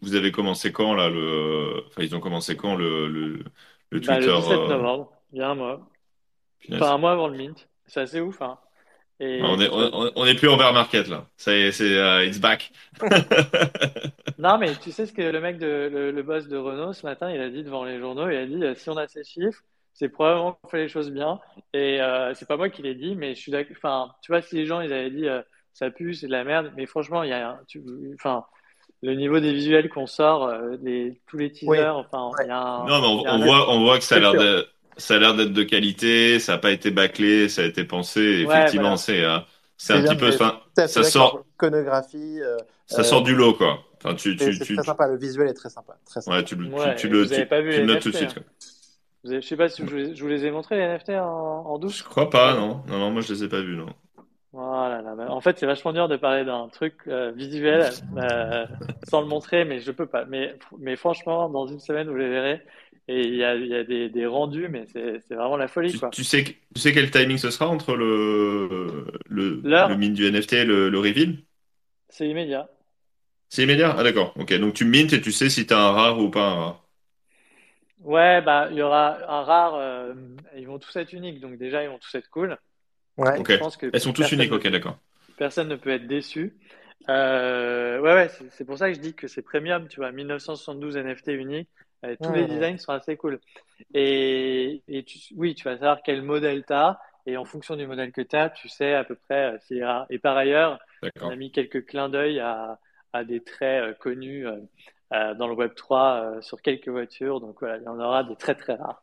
Vous, avez commencé quand là le Enfin, ils ont commencé quand le, le, le Twitter bah, Le 17 euh, novembre, il y a un mois. Enfin, un mois avant le mint. C'est assez ouf. Hein. Et... On, est, on, est plus en bear market là. C'est, c'est, uh, it's back. non, mais tu sais ce que le mec de le, le, boss de Renault ce matin, il a dit devant les journaux, il a dit si on a ces chiffres, c'est probablement qu'on fait les choses bien. Et euh, c'est pas moi qui l'ai dit, mais je suis d'accord. Enfin, tu vois, si les gens ils avaient dit euh, ça pue, c'est de la merde, mais franchement, il y a, tu, enfin, le niveau des visuels qu'on sort, euh, les, tous les teasers, enfin, il y a un, Non, mais on, voit, on voit que ça a l'air de, ça a l'air d'être de qualité, ça n'a pas été bâclé, ça a été pensé. Effectivement, c'est, euh, c'est un petit peu, enfin, ça sort. Iconographie. Euh, ça sort du lot, quoi. Enfin, tu, tu, c'est tu, très sympa, le visuel est très sympa. Très sympa. Ouais, tu, tu, tu le, tu, tu le notes tout de suite. Hein. Quoi. Je sais pas si je vous, les ai montrés, les NFT en, en douce. Je crois pas, non. Non, non, moi je les ai pas vus, non. Voilà, en fait, c'est vachement dur de parler d'un truc euh, visuel euh, sans le montrer, mais je peux pas. Mais, mais franchement, dans une semaine, vous les verrez. Et il y a, y a des, des, rendus, mais c'est vraiment la folie. Tu, quoi. Tu, sais, tu sais quel timing ce sera entre le, le, le mint du NFT et le, le reveal? C'est immédiat. C'est immédiat? Ah d'accord. Ok, donc tu mint et tu sais si tu as un rare ou pas un rare. Ouais, bah, il y aura un rare. Euh, ils vont tous être uniques, donc déjà, ils vont tous être cool. Ouais. Ok. Elles sont tous uniques, ok, d'accord. Personne ne peut être déçu. Euh, ouais, ouais, c'est pour ça que je dis que c'est premium, tu vois, 1972 NFT unique. Euh, tous les designs sont assez cool. Et, et tu, oui, tu vas savoir quel modèle tu as. Et en fonction du modèle que tu as, tu sais à peu près s'il est rare. Et par ailleurs, on a mis quelques clins d'œil à, des traits connus dans le Web 3 sur quelques voitures. Donc voilà, il y en aura des très très rares.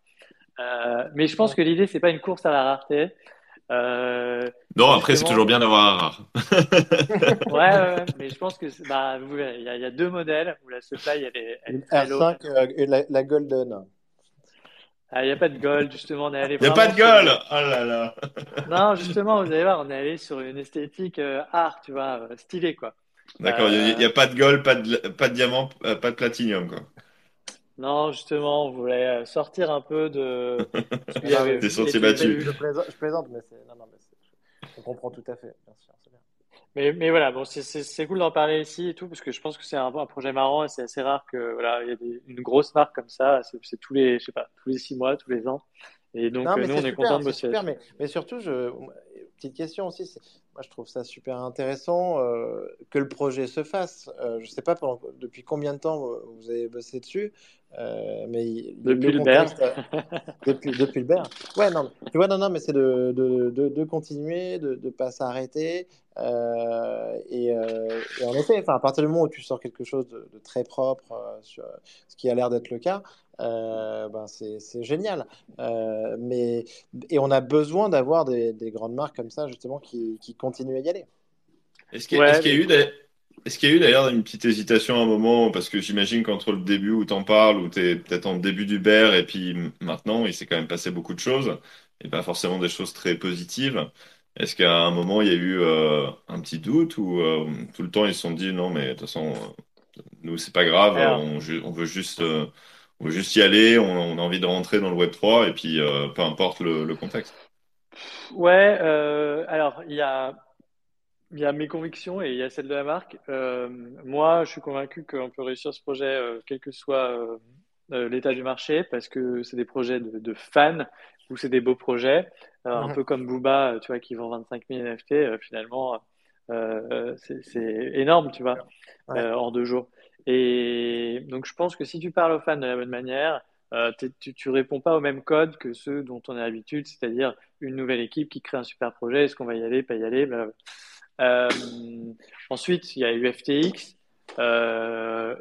mais je pense que l'idée, c'est pas une course à la rareté. Euh, non, après, c'est toujours bien d'avoir un rare. ouais, ouais, mais je pense que bah, vous verrez, il y, a deux modèles où la supply elle est. Elle R5 euh, et la, Golden. Ah, il n'y a pas de gold, justement. On est allé il n'y a pas de gold? Oh là là Non, justement, vous allez voir, on est allé sur une esthétique euh, art, tu vois, stylée, quoi. D'accord, il n'y a, pas de gold, pas de, pas de diamant, pas de platinium, quoi. Non, justement, on voulait sortir un peu de. Des sentiers battus. Je plaisante, je plaisante mais, non, non, mais on comprend tout à fait, bien sûr. Bien. Mais, mais, voilà, bon, c'est cool d'en parler ici et tout, parce que je pense que c'est un, un, projet marrant et c'est assez rare que voilà, il y ait des, une grosse marque comme ça. C'est tous les, je sais pas, tous les six mois, tous les ans. Et donc, nous, on est content de bosser. Super, mais, mais, surtout, je, petite question aussi, moi je trouve ça super intéressant euh, que le projet se fasse. Euh, je ne sais pas pendant, depuis combien de temps vous avez bossé dessus, euh, mais depuis le, le depuis, depuis le BER. Ouais, non, tu vois, non, non, mais c'est de, de, de, de, continuer, de ne pas s'arrêter. Et, et, en effet, à partir du moment où tu sors quelque chose de, très propre, sur, ce qui a l'air d'être le cas, euh, ben c'est génial. Euh, mais, et on a besoin d'avoir des, des, grandes marques comme ça, justement, qui, qui continuent à y aller. Est-ce qu'il y, est qu y, a eu des... Est-ce qu'il y a eu d'ailleurs une petite hésitation à un moment Parce que j'imagine qu'entre le début où tu en parles, où tu es peut-être en début d'Uber, et puis maintenant, il s'est quand même passé beaucoup de choses, et pas forcément des choses très positives. Est-ce qu'à un moment, il y a eu euh, un petit doute, ou euh, tout le temps, ils se sont dit non, mais de toute façon, nous, c'est pas grave, on, on, veut juste on veut juste y aller, on, a envie de rentrer dans le Web 3 et puis euh, peu importe le, contexte. Ouais, euh, alors il y a, y a mes convictions et il y a celles de la marque. Euh, moi, je suis convaincu qu'on peut réussir ce projet quel que soit l'état du marché parce que c'est des projets de, fans ou c'est des beaux projets. Un mhm. peu comme Booba, tu vois, qui vend 25 000 NFT, finalement, c'est énorme, tu vois, en deux jours. Et donc, je pense que si tu parles aux fans de la bonne manière, euh, tu, tu réponds pas au même code que ceux dont on a l'habitude, c'est-à-dire une nouvelle équipe qui crée un super projet, est-ce qu'on va y aller, pas y aller, euh, ensuite, il y a eu FTX, euh,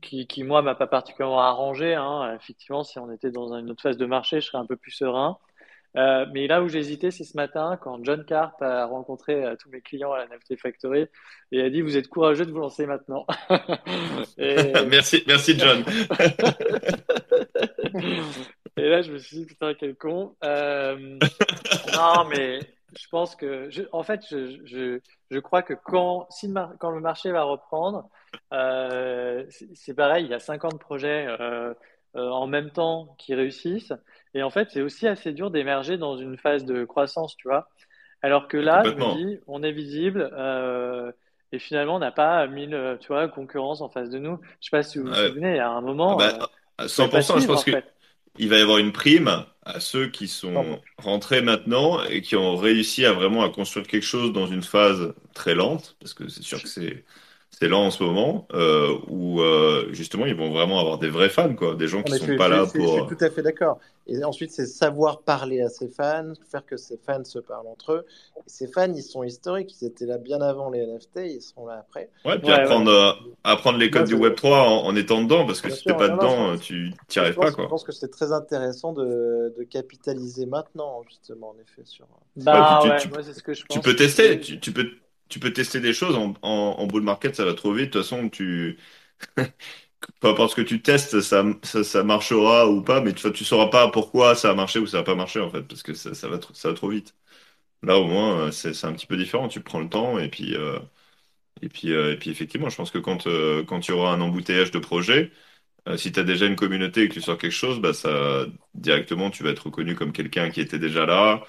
qui, qui, moi, m'a pas particulièrement arrangé. Hein. Effectivement, si on était dans une autre phase de marché, je serais un peu plus serein. Euh, mais là où j'ai hésité, c'est ce matin quand John Carp a rencontré euh, tous mes clients à la NFT Factory et a dit Vous êtes courageux de vous lancer maintenant. merci, merci John. et là, je me suis dit Putain, quel con. Euh, non, mais je pense que, je, en fait, je, je, je, crois que quand, si le, quand le marché va reprendre, c'est pareil, il y a 50 projets en même temps qui réussissent. Et en fait, c'est aussi assez dur d'émerger dans une phase de croissance, tu vois. Alors que là, je me dis, on est visible euh, et finalement, on n'a pas mille, tu vois, concurrence en face de nous. Je sais pas si vous vous souvenez, a un moment. Ah bah, 100%, euh, je pense qu'il va y avoir une prime à ceux qui sont rentrés maintenant et qui ont réussi à vraiment à construire quelque chose dans une phase très lente, parce que c'est sûr que c'est c'est là en ce moment euh, où euh, justement ils vont vraiment avoir des vrais fans, quoi, des gens qui ne sont pas là pour. Je suis tout à fait d'accord. Et ensuite, c'est savoir parler à ses fans, faire que ses fans se parlent entre eux. Et ces fans, ils sont historiques, ils étaient là bien avant les NFT, ils seront là après. Ouais, puis apprendre, euh, apprendre les codes du Web 3 en, étant dedans, parce que si tu n'es pas dedans, tu n'y arrives pas. Quoi. Je pense que c'est très intéressant de, de, capitaliser maintenant, justement, en effet. Sur... Bah, ouais, moi, c'est ce que je pense. Tu peux tester, tu, tu peux tu peux tester des choses en, en, bull market, ça va trop vite. De toute façon, tu peu importe ce que tu testes, ça, marchera ou pas, mais tu, tu sauras pas pourquoi ça a marché ou ça a pas marché en fait, parce que ça, va, ça va trop vite. Là, au moins, euh, c'est un petit peu différent. Tu prends le temps et puis, euh, et puis, euh, et puis effectivement, je pense que quand, quand tu auras un embouteillage de projets, si tu as déjà une communauté et que tu sors quelque chose, bah, ça, directement, tu vas être reconnu comme quelqu'un qui était déjà là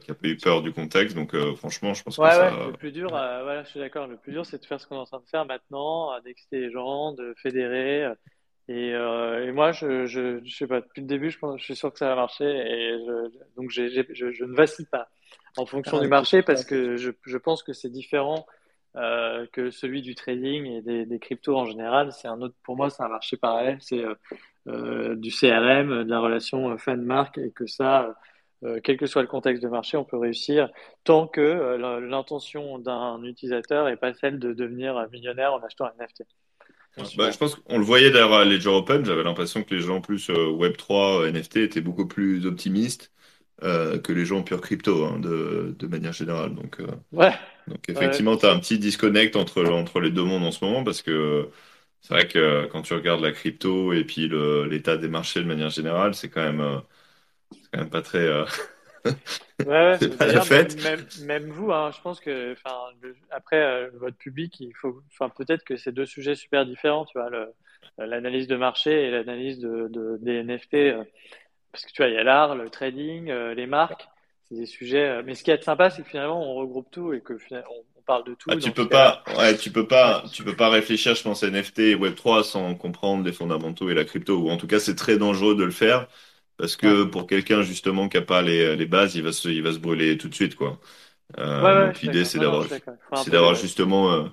qui a pas eu peur du contexte. Donc, euh, franchement, je pense que ça. Ouais, le plus dur, euh, voilà, je suis d'accord. Le plus dur, c'est de faire ce qu'on est en train de faire maintenant, d'exciter les gens, de fédérer. Euh, et, moi, je, je, je, sais pas, depuis le début, je, pense, je suis sûr que ça va marcher. Et donc, je, je, ne vacille pas en fonction ah, du marché parce que je, je pense que c'est différent euh, que celui du trading et des, des cryptos en général. C'est un autre, pour moi, c'est un marché parallèle. C'est euh, du CRM, de la relation fan-marque et que ça, quel que soit le contexte de marché, on peut réussir tant que l'intention d'un utilisateur n'est pas celle de devenir millionnaire en achetant un NFT. Bah, je pense qu'on le voyait d'ailleurs à Ledger Open, j'avais l'impression que les gens plus Web3, NFT étaient beaucoup plus optimistes que les gens pure crypto, hein, de, de, manière générale. Donc, ouais. donc effectivement, tu as un petit disconnect entre, entre les deux mondes en ce moment parce que c'est vrai que quand tu regardes la crypto et puis l'état des marchés de manière générale, c'est quand même, euh, quand même pas très. Euh, ouais, c'est pas la fête. Même, même, vous, hein, je pense que, après euh, votre public, il faut, enfin, peut-être que c'est deux sujets super différents, tu vois, l'analyse de marché et l'analyse de, de, des NFT, parce que tu vois, il y a l'art, le trading, les marques, c'est des sujets. mais ce qui est sympa, c'est que finalement, on regroupe tout et que finalement, de tout. Ah, tu peux pas, ouais, tu peux pas, tu peux pas réfléchir, je pense, à NFT et Web3 sans comprendre les fondamentaux et la crypto. Ou en tout cas, c'est très dangereux de le faire parce que pour quelqu'un justement qui a pas les, les, bases, il va se, il va se brûler tout de suite, quoi. Euh, donc l'idée, c'est d'avoir, c'est d'avoir justement. Euh,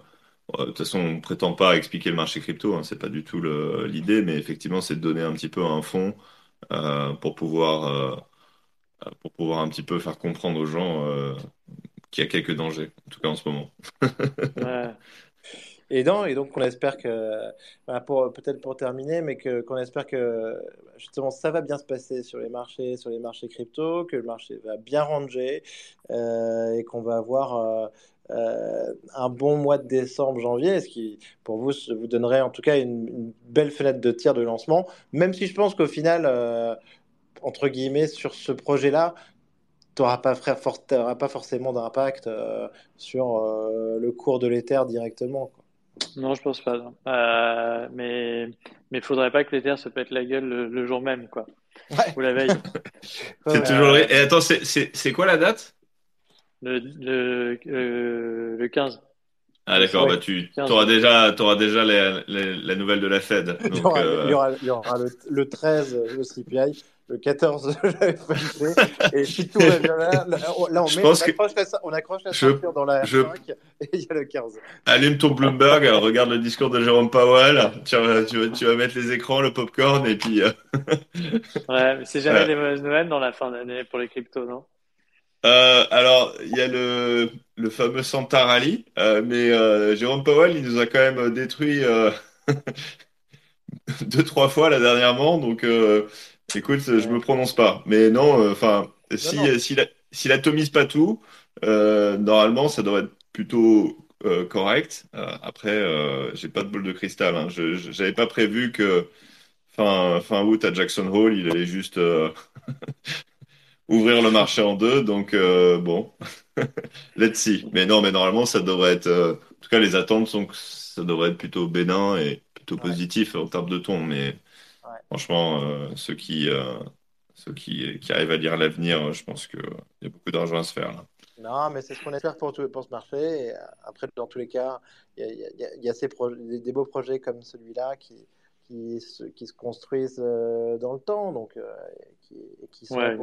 de toute façon, on prétend pas expliquer le marché crypto, hein, c'est pas du tout l'idée, mais effectivement, c'est de donner un petit peu un fond euh, pour pouvoir pour pouvoir un petit peu faire comprendre aux gens qu'il y a quelques dangers, en tout cas en ce moment. Et, donc, on espère que, peut-être pour terminer, mais qu'on espère que justement ça va bien se passer sur les marchés, sur les marchés crypto, que le marché va bien ranger euh, et qu'on va avoir euh, euh, un bon mois de décembre, janvier, ce qui pour vous vous donnerait en tout cas une, belle fenêtre de tir de lancement, même si je pense qu'au final, entre guillemets, sur ce projet-là, tu n'auras pas, forcément d'impact sur le cours de l'Ether directement. Non, je pense pas. Euh, mais il faudrait pas que l'Ether se pète la gueule le, jour même, quoi. Ou la veille. c'est toujours. Et attends, c'est quoi la date? Le, le, 15. Ah d'accord, bah tu auras déjà, auras déjà la nouvelle de la Fed. il, y aura, il, y aura, il y aura, le, le 13, le CPI, le 14 de la FMC. Et si tout va bien là, là, on, met, on, accroche la, on, accroche la, ceinture dans la je... 5 et il y a le 15. Allume ton Bloomberg, regarde le discours de Jérôme Powell, tu vas, tu, vas, tu vas, mettre les écrans, le popcorn et puis. Euh... ouais, mais c'est jamais ouais. des mauvaises nouvelles dans la fin d'année pour les cryptos, non? Euh, alors, il y a le, le fameux Santa Rally, euh, mais euh, Jérôme Powell, il nous a quand même détruit euh, deux, trois fois là dernièrement, donc euh, Écoute, je me prononce pas. Mais non, euh, enfin, si, euh, si, si l'atomise pas tout, euh, normalement, ça devrait être plutôt correct. après, j'ai pas de boule de cristal. Hein. Je n'avais pas prévu que fin, fin août à Jackson Hole, il allait juste ouvrir le marché en deux. Donc, bon, let's see. Mais non, mais normalement, ça devrait être. en tout cas, les attentes sont que ça devrait être plutôt bénin et plutôt positif en termes de ton. Mais Franchement, euh, ceux, qui, euh, ceux qui, qui, arrivent à lire l'avenir, je pense qu'il y a beaucoup d'argent à se faire. Là. Non, mais c'est ce qu'on espère pour, tout, pour ce marché. Et après, dans tous les cas, il y a, y a, y a ces des, des, beaux projets comme celui-là qui, qui, se, qui se construisent euh, dans le temps, donc qui, qui sont ouais,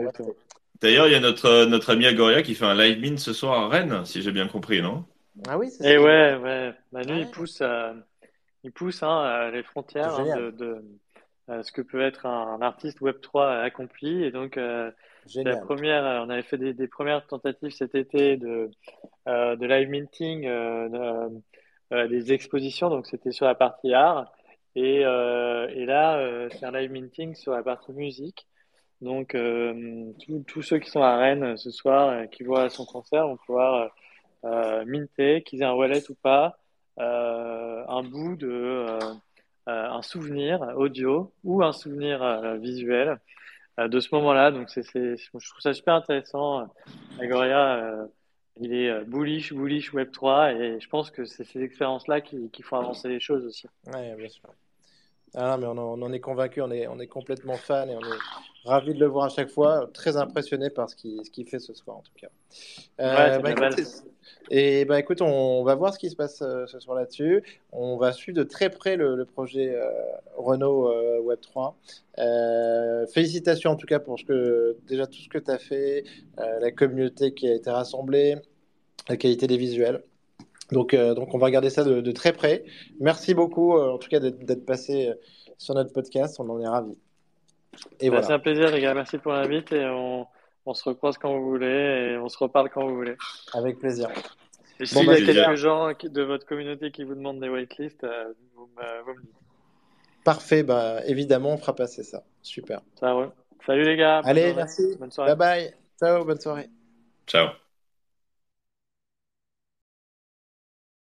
D'ailleurs, il y a notre, notre ami Agoria qui fait un live min ce soir à Rennes, si j'ai bien compris, non? Ah oui, c'est ça. Et ouais, ouais. Manu, ouais. il pousse, il pousse hein, les frontières hein, de, de, euh, ce que peut être un, un artiste Web3 accompli. Et donc, euh, la première, euh, on avait fait des, des, premières tentatives cet été de, euh, de live minting, euh, des expositions. Donc, c'était sur la partie art. Et, et là, c'est un live minting sur la partie musique. Donc, tous ceux qui sont à Rennes ce soir, qui voient son concert, vont pouvoir minter, qu'ils aient un wallet ou pas, un bout de euh, un souvenir audio ou un souvenir euh, visuel euh, de ce moment-là. Donc, c'est, je trouve ça super intéressant. Agoria, il est bullish, bullish Web3 et je pense que c'est ces expériences-là qui, qui font avancer les choses aussi. Oui, bien sûr. Ah, mais on en, on en est convaincu, on est, on est complètement fan et on est ravi de le voir à chaque fois. Très impressionné par ce qu'il ce qu fait ce soir, en tout cas. Euh, ouais, bah, et bah écoute, on va voir ce qui se passe euh, ce soir là-dessus. On va suivre de très près le, le projet euh, Renault euh, Web 3. Euh, félicitations en tout cas pour ce que, déjà tout ce que tu as fait, la communauté qui a été rassemblée, la qualité des visuels. Donc, donc on va regarder ça de, de très près. Merci beaucoup en tout cas d'être passé sur notre podcast, on en est ravis. Et bah, voilà. C'est un plaisir les gars, merci pour l'invite et on on se recroise quand vous voulez et on se reparle quand vous voulez. Avec plaisir. Et s'il y a quelques gens de votre communauté qui vous demandent des waitlists, vous, me, dites. Parfait, bah, évidemment, on fera passer ça. Super. Ça Salut les gars. Allez, merci. Bonne soirée. Bye bye. Ciao, bonne soirée. Ciao.